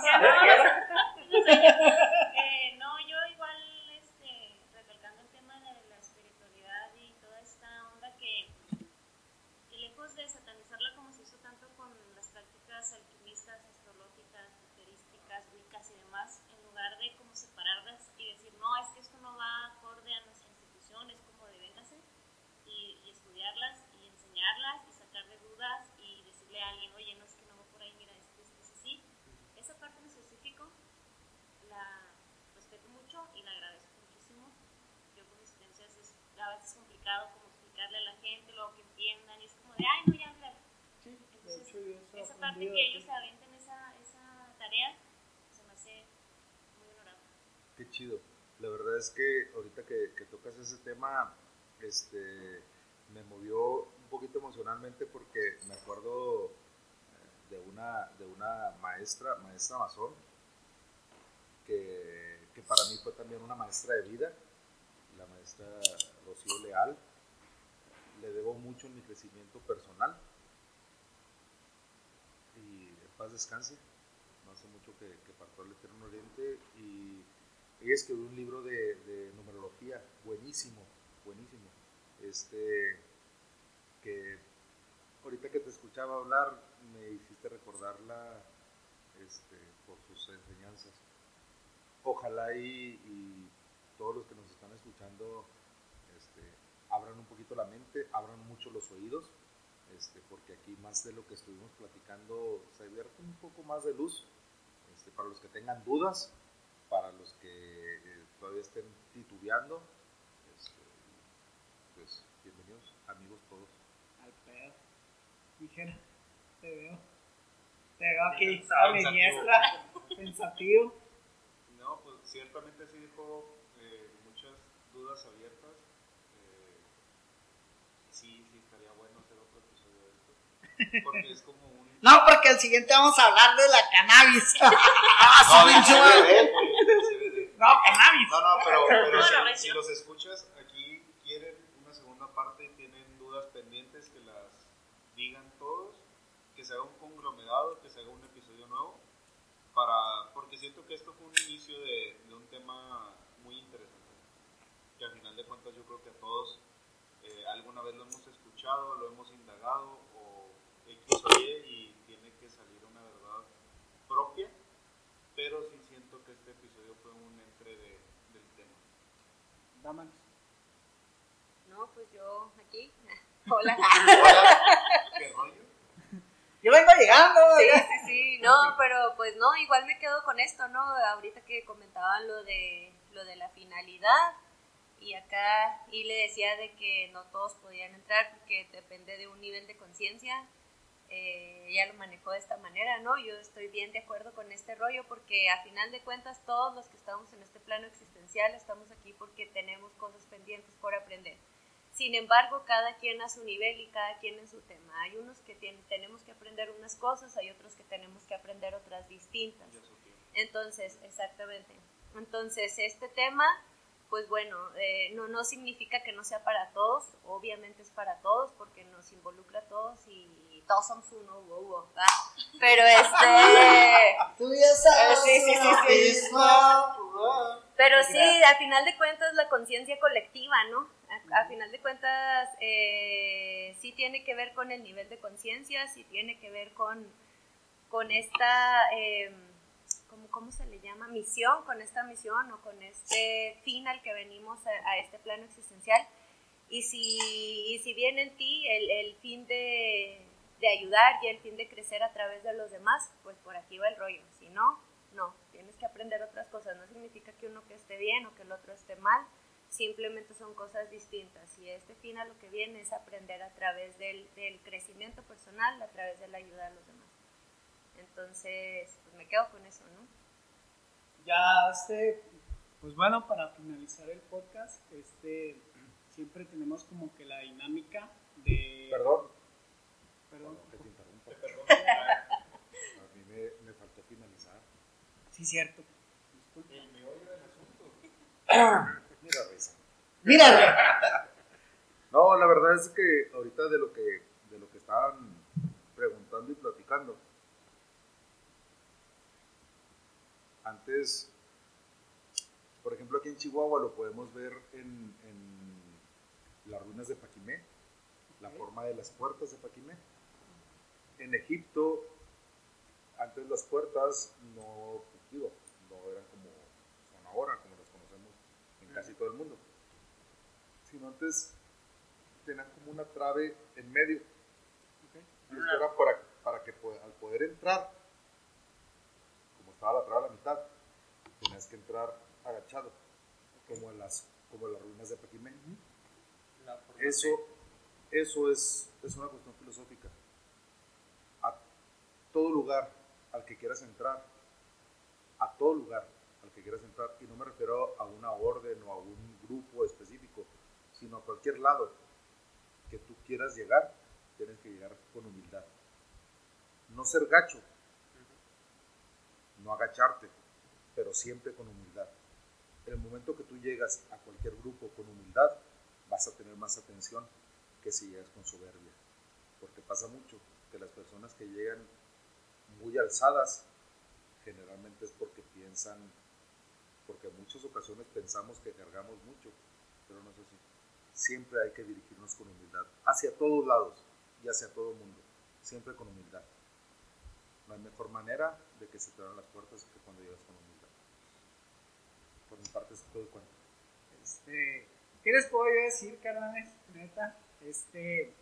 Eh, no, yo igual, este, recalcando el tema de la espiritualidad y toda esta onda que, que lejos de satanizarla como se hizo tanto con las prácticas alquimistas, astrológicas, futurísticas, wicas y demás, en lugar de como separarlas y decir, no, es que esto no va acorde a nuestra institución, es como de véngase, y, y estudiarlas y enseñarlas y sacarle dudas y decirle a alguien, oye, no es que no va por ahí, mira, esto, esto es así. Esa parte en específico la respeto mucho y la agradezco muchísimo. Yo por mis creencias es a veces complicado como explicarle a la gente, luego que entiendan y es como de, ay, no, ya, claro. Sí, de Entonces, hecho, esa parte que ellos se aventen esa, esa tarea se me hace muy honorable. Qué chido. La verdad es que ahorita que, que tocas ese tema, este, me movió un poquito emocionalmente porque me acuerdo eh, de una, de una maestra, maestra masón, que, que para mí fue también una maestra de vida, la maestra Rocío Leal. Le debo mucho en mi crecimiento personal. Y en paz descanse. No hace mucho que, que partió al Eterno Oriente y ella escribió un libro de, de numerología buenísimo, buenísimo. Este, que ahorita que te escuchaba hablar, me hiciste recordarla este, por sus enseñanzas. Ojalá y, y todos los que nos están escuchando este, abran un poquito la mente, abran mucho los oídos, este, porque aquí más de lo que estuvimos platicando se vierte un poco más de luz. Este, para los que tengan dudas, para los que eh, todavía estén titubeando, este, pues bienvenidos amigos todos. Al pedo. Dijera, te veo. Te veo aquí, a mi diestra, (laughs) pensativo. No, ciertamente sí dejó eh, muchas dudas abiertas. Eh, sí, sí estaría bueno hacer otro episodio de esto. Porque es como un... (laughs) No, porque el siguiente vamos a hablar de la cannabis. (laughs) No, del CBD. no, cannabis. No, no, pero, pero No, si, no, si los escuchas aquí, quieren una segunda parte y tienen dudas pendientes, que las digan todos, que se haga un conglomerado, que se haga un episodio nuevo, para, porque siento que esto fue un inicio de, de un tema muy interesante, que al final de cuentas yo creo que a todos eh, alguna vez lo hemos escuchado, lo hemos indagado, o X o Y, y tiene que salir una verdad propia pero sí siento que este episodio fue un entre de, del tema. Dámanos. No, pues yo aquí. (laughs) Hola. Hola, (laughs) ¿qué rollo? Yo vengo llegando. Sí, sí, sí, no, pero pues no, igual me quedo con esto, ¿no? Ahorita que comentaban lo de lo de la finalidad y acá y le decía de que no todos podían entrar porque depende de un nivel de conciencia. Eh, ella lo manejó de esta manera, ¿no? Yo estoy bien de acuerdo con este rollo porque a final de cuentas todos los que estamos en este plano existencial estamos aquí porque tenemos cosas pendientes por aprender. Sin embargo, cada quien a su nivel y cada quien en su tema. Hay unos que tienen, tenemos que aprender unas cosas, hay otros que tenemos que aprender otras distintas. Entonces, exactamente. Entonces, este tema, pues bueno, eh, no, no significa que no sea para todos, obviamente es para todos porque nos involucra a todos y todos somos uno, wow, wow, ¿va? Pero este... (laughs) Tú ya sabes. Sí, sí, sí, sí. Pero sí, al final de cuentas la conciencia colectiva, ¿no? A, final de cuentas eh, sí tiene que ver con el nivel de conciencia, sí tiene que ver con, con esta, eh, ¿cómo, ¿cómo se le llama? Misión, con esta misión o con este fin al que venimos a, este plano existencial. Y si, y si bien en ti el, el fin de, de ayudar y el fin de crecer a través de los demás, pues por aquí va el rollo. Si no, no, tienes que aprender otras cosas. No significa que uno que esté bien o que el otro esté mal, simplemente son cosas distintas. Y este fin a lo que viene es aprender a través del, del crecimiento personal, a través de la ayuda a los demás. Entonces, pues me quedo con eso, ¿no? Ya, este, pues bueno, para finalizar el podcast, este, siempre tenemos como que la dinámica de. Perdón, Perdón. que te interrumpa. Perdón. A mí me, me faltó finalizar. Sí, cierto. Disculpe. El meollo del asunto. (coughs) Mira, No, la verdad es que ahorita de lo que, de lo que estaban preguntando y platicando, antes, por ejemplo, aquí en Chihuahua lo podemos ver en, en las ruinas de Paquimé, la forma de las puertas de Paquimé. En Egipto, antes las puertas no, digo, no eran como son ahora, como las conocemos en casi todo el mundo, sino antes tenían como una trave en medio. Y esto era para, para que al poder entrar, como estaba la trave a la mitad, tenías que entrar agachado, como en las, como en las ruinas de Paquimé. Eso, eso es, es una cuestión filosófica. A todo lugar al que quieras entrar, a todo lugar al que quieras entrar, y no me refiero a una orden o a un grupo específico, sino a cualquier lado que tú quieras llegar, tienes que llegar con humildad. No ser gacho, no agacharte, pero siempre con humildad. En el momento que tú llegas a cualquier grupo con humildad, vas a tener más atención que si llegas con soberbia. Porque pasa mucho que las personas que llegan muy alzadas, generalmente es porque piensan, porque en muchas ocasiones pensamos que cargamos mucho, pero no es así. Siempre hay que dirigirnos con humildad, hacia todos lados, y hacia todo mundo, siempre con humildad. No hay mejor manera de que se te abran las puertas que cuando llegas con humildad. Por mi parte es todo el cuento. Este, ¿Qué les puedo yo decir, carnales? Neta, este,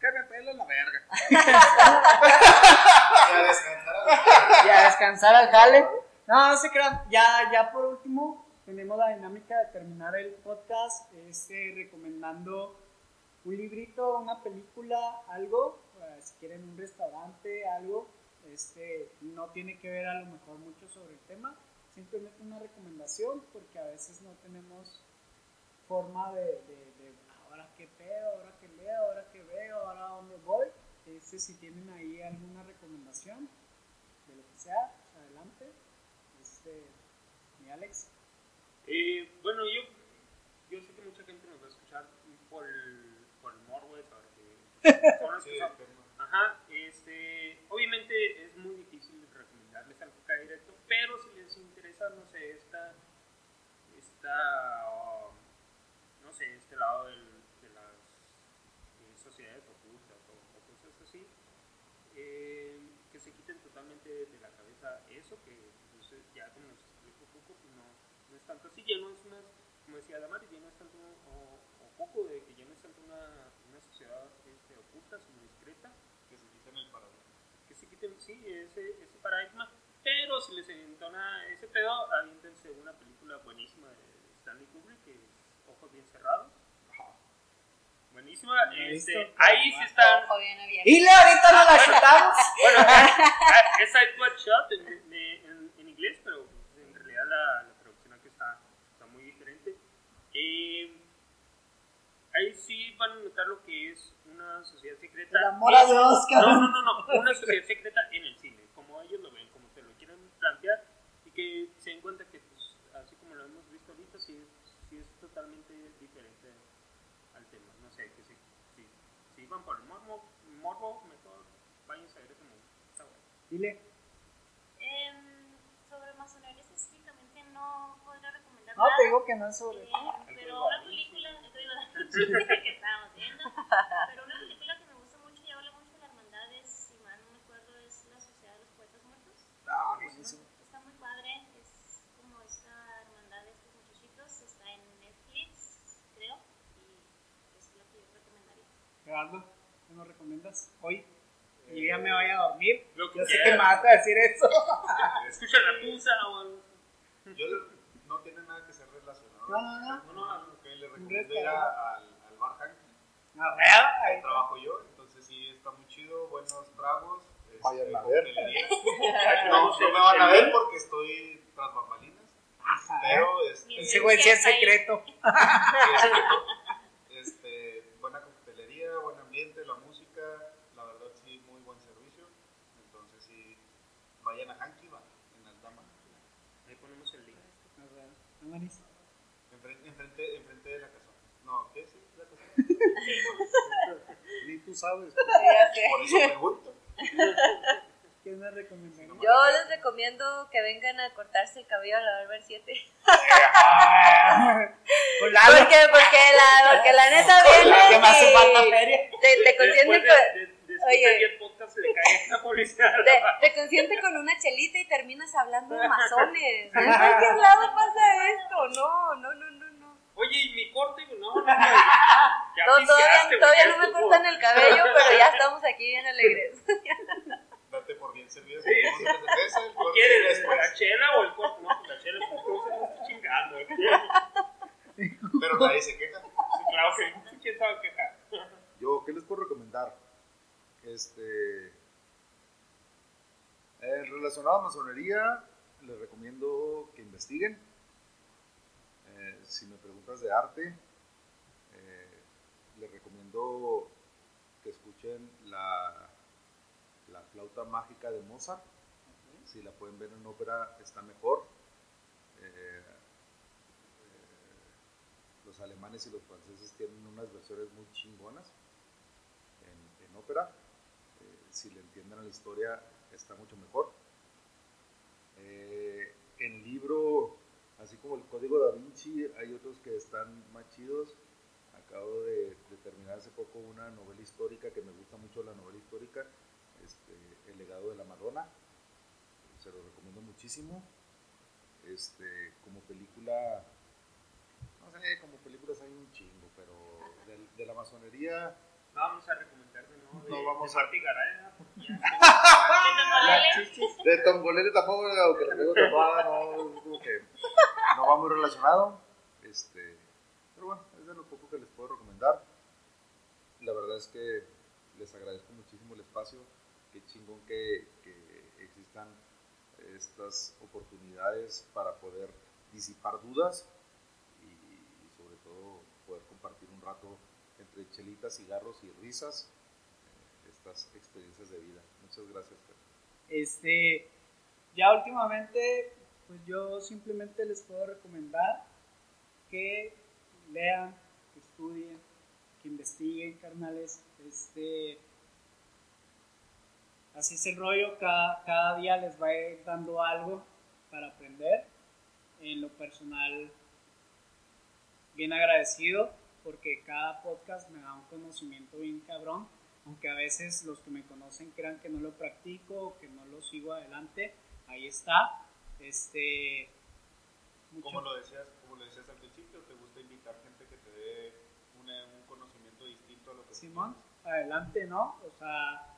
que me pela la verga. (laughs) Y a descansar al jale. No, no se crean. Ya, ya por último, tenemos la dinámica de terminar el podcast este, recomendando un librito, una película, algo. eh, si quieren un restaurante, algo. Este, no tiene que ver a lo mejor mucho sobre el tema. Simplemente una recomendación porque a veces no tenemos forma de, de- ahora qué pedo, ahora qué leo, ahora qué veo, ahora dónde voy. Este, si tienen ahí alguna recomendación de lo que sea, pues adelante. Este, mi Alex. Eh, bueno, yo, yo sé que mucha gente nos va a escuchar por el, por el morbo de saber que (laughs) Sí, Ajá, este, obviamente es muy difícil recomendarles algo acá directo, pero si les interesa, no sé, esta, esta, um, no sé, este lado del- de las eh, sociedades ocultas o, o cosas así, eh, que se quiten totalmente de la cabeza eso, que pues, ya como nos explicó poco, pues no, no es tanto así, ya no es una, como decía Damaris, ya no es tanto, o, o poco de que ya no es tanto una, una sociedad este, oculta, sino discreta, que se quiten el paradigma. que se quiten, sí, ese, ese paradigma, pero si les entona ese pedo, aviéntense una película buenísima de Stanley Kubrick, que es Ojos Bien Cerrados. Buenísima, No este, ahí sí están, Ojo bien abierto. Y ahorita nos la chutamos. (laughs) bueno, ah, es Side Quad Shot en, en- en inglés, pero en realidad la, la traducción aquí está, está muy diferente. Eh, ahí sí van a notar lo que es una sociedad secreta. El amor a Dios, No, cabrón. no, no, no, una sociedad secreta en el cine, como ellos lo ven, como te lo quieren plantear, y que se den cuenta que, pues, así como lo hemos visto ahorita, sí, es- sí es totalmente diferente al tema. No sé, que si, si, si van por el morbo, morbo mejor váyanse a ver ese mundo. Está bueno. Dile. Em, sobre masonería específicamente no podría recomendar No, te digo que no es sobre. Eh, pero una película, el ruido de- que estábamos viendo, pero una película que me gusta mucho y habla mucho de la hermandad es, si mal no me acuerdo, es La Sociedad de los Poetas Muertos. Ah, buenísimo. Está muy padre, es como esta hermandad de estos muchachitos, está en Netflix, creo, y es lo que yo recomendaría. Gerardo, ¿qué nos recomiendas hoy? Y yo ya me vaya a dormir. Lo que Yo sé que me vas a decir eso. Escucha la tusa o algo así. Yo no tiene nada que ser relacionado. No, no, no. No, no, ok, le Un recomiendo ir a- al, al bar Hanky. A ver, Ahí trabajo yo, entonces sí está muy chido, buenos tragos. este, Vayan a ver. (laughs) No, no me van a ver porque estoy tras bambalinas, Ajá. pero este, Ese güey (laughs) sí es secreto. este, buena coctelería, buen ambiente, la música, la verdad sí, muy buen servicio. Entonces sí, vayan a Hanky Bar en Aldama, Ahí ponemos el link. Manis. enfrente, enfrente, enfrente de la casa. No, ¿qué sí? La casa. Ni tú sabes. (laughs) Por eso pregunto. ¿Qué me recomendaría? Yo les recomiendo que vengan a cortarse el cabello a la Barber 7. Con Lalo. Porque, porque, la, porque la neta viene Que me hace y falta feria. te, te consiente (laughs) Oye. de 10 podcasts se le cae esta policía. te, te consiente con una chelita y terminas hablando de masones. (laughs) En cualquier lado pasa esto. No, no, no, no, no. Oye, ¿y mi corte? No, no, no. Ya (laughs) pisteaste, todavía todavía no me cortan el cabello, pero ya estamos aquí bien alegres. Date por bien servido. Sí, sí. el ¿Qué quieres? ¿La chela o el corte? No, pues la chela es un no chingando. Sí, Pero nadie se queja. claro que no. ¿Quién sabe quejar? Yo, ¿qué les puedo recomendar? Este, eh, relacionado a masonería, les recomiendo que investiguen. Eh, si me preguntas de arte, eh, les recomiendo que escuchen la, la flauta mágica de Mozart. Si la pueden ver en ópera, está mejor. Eh, los alemanes y los franceses tienen unas versiones muy chingonas en, en ópera. Si le entienden a la historia, está mucho mejor. Eh, en libro, así como el Código da Vinci, hay otros que están más chidos. Acabo de, de terminar hace poco una novela histórica que me gusta mucho la novela histórica, este, El legado de la Madonna. Se lo recomiendo muchísimo. Este, como película, no sé, como películas hay un chingo, pero de, de la masonería No vamos a recomendar de nuevo. No vamos de a- porque ya (laughs) De Tongolele tampoco, aunque le pego tapada, no, que no va muy relacionado. Este, pero bueno, es de lo poco que les puedo recomendar. La verdad es que les agradezco muchísimo el espacio. Qué chingón que, que existan estas oportunidades para poder disipar dudas y sobre todo poder compartir un rato entre chelitas, cigarros y risas experiencias de vida. Muchas gracias. Este, ya últimamente, pues yo simplemente les puedo recomendar que lean, que estudien, que investiguen, carnales. Este, así es el rollo, cada, cada día les va dando algo para aprender. En lo personal, bien agradecido porque cada podcast me da un conocimiento bien cabrón aunque a veces los que me conocen crean que no lo practico o que no lo sigo adelante, ahí está. Este, mucho- Como lo decías, como lo decías al principio, te gusta invitar gente que te dé una- un conocimiento distinto a lo que Simón, tienes. adelante, ¿no? O sea,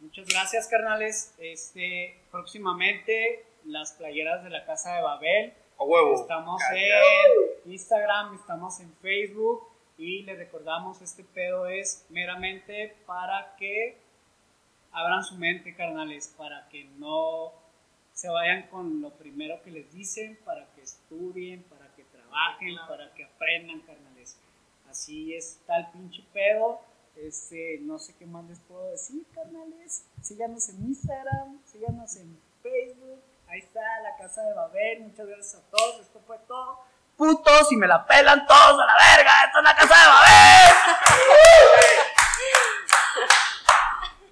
muchas gracias, carnales. Este, próximamente las playeras de la Casa de Babel. ¡A huevo! Estamos en Instagram, estamos en Facebook y les recordamos este pedo es meramente para que abran su mente, carnales, para que no se vayan con lo primero que les dicen, para que estudien, para que trabajen, para que aprendan, carnales. Así está el pinche pedo. Este, no sé qué más les puedo decir, carnales. Síganos en Instagram, síganos en Facebook. Ahí está la casa de Babel. Muchas gracias a todos. Esto fue todo. Putos y me la pelan todos a la verga. Esto es la casa de Babel. (laughs)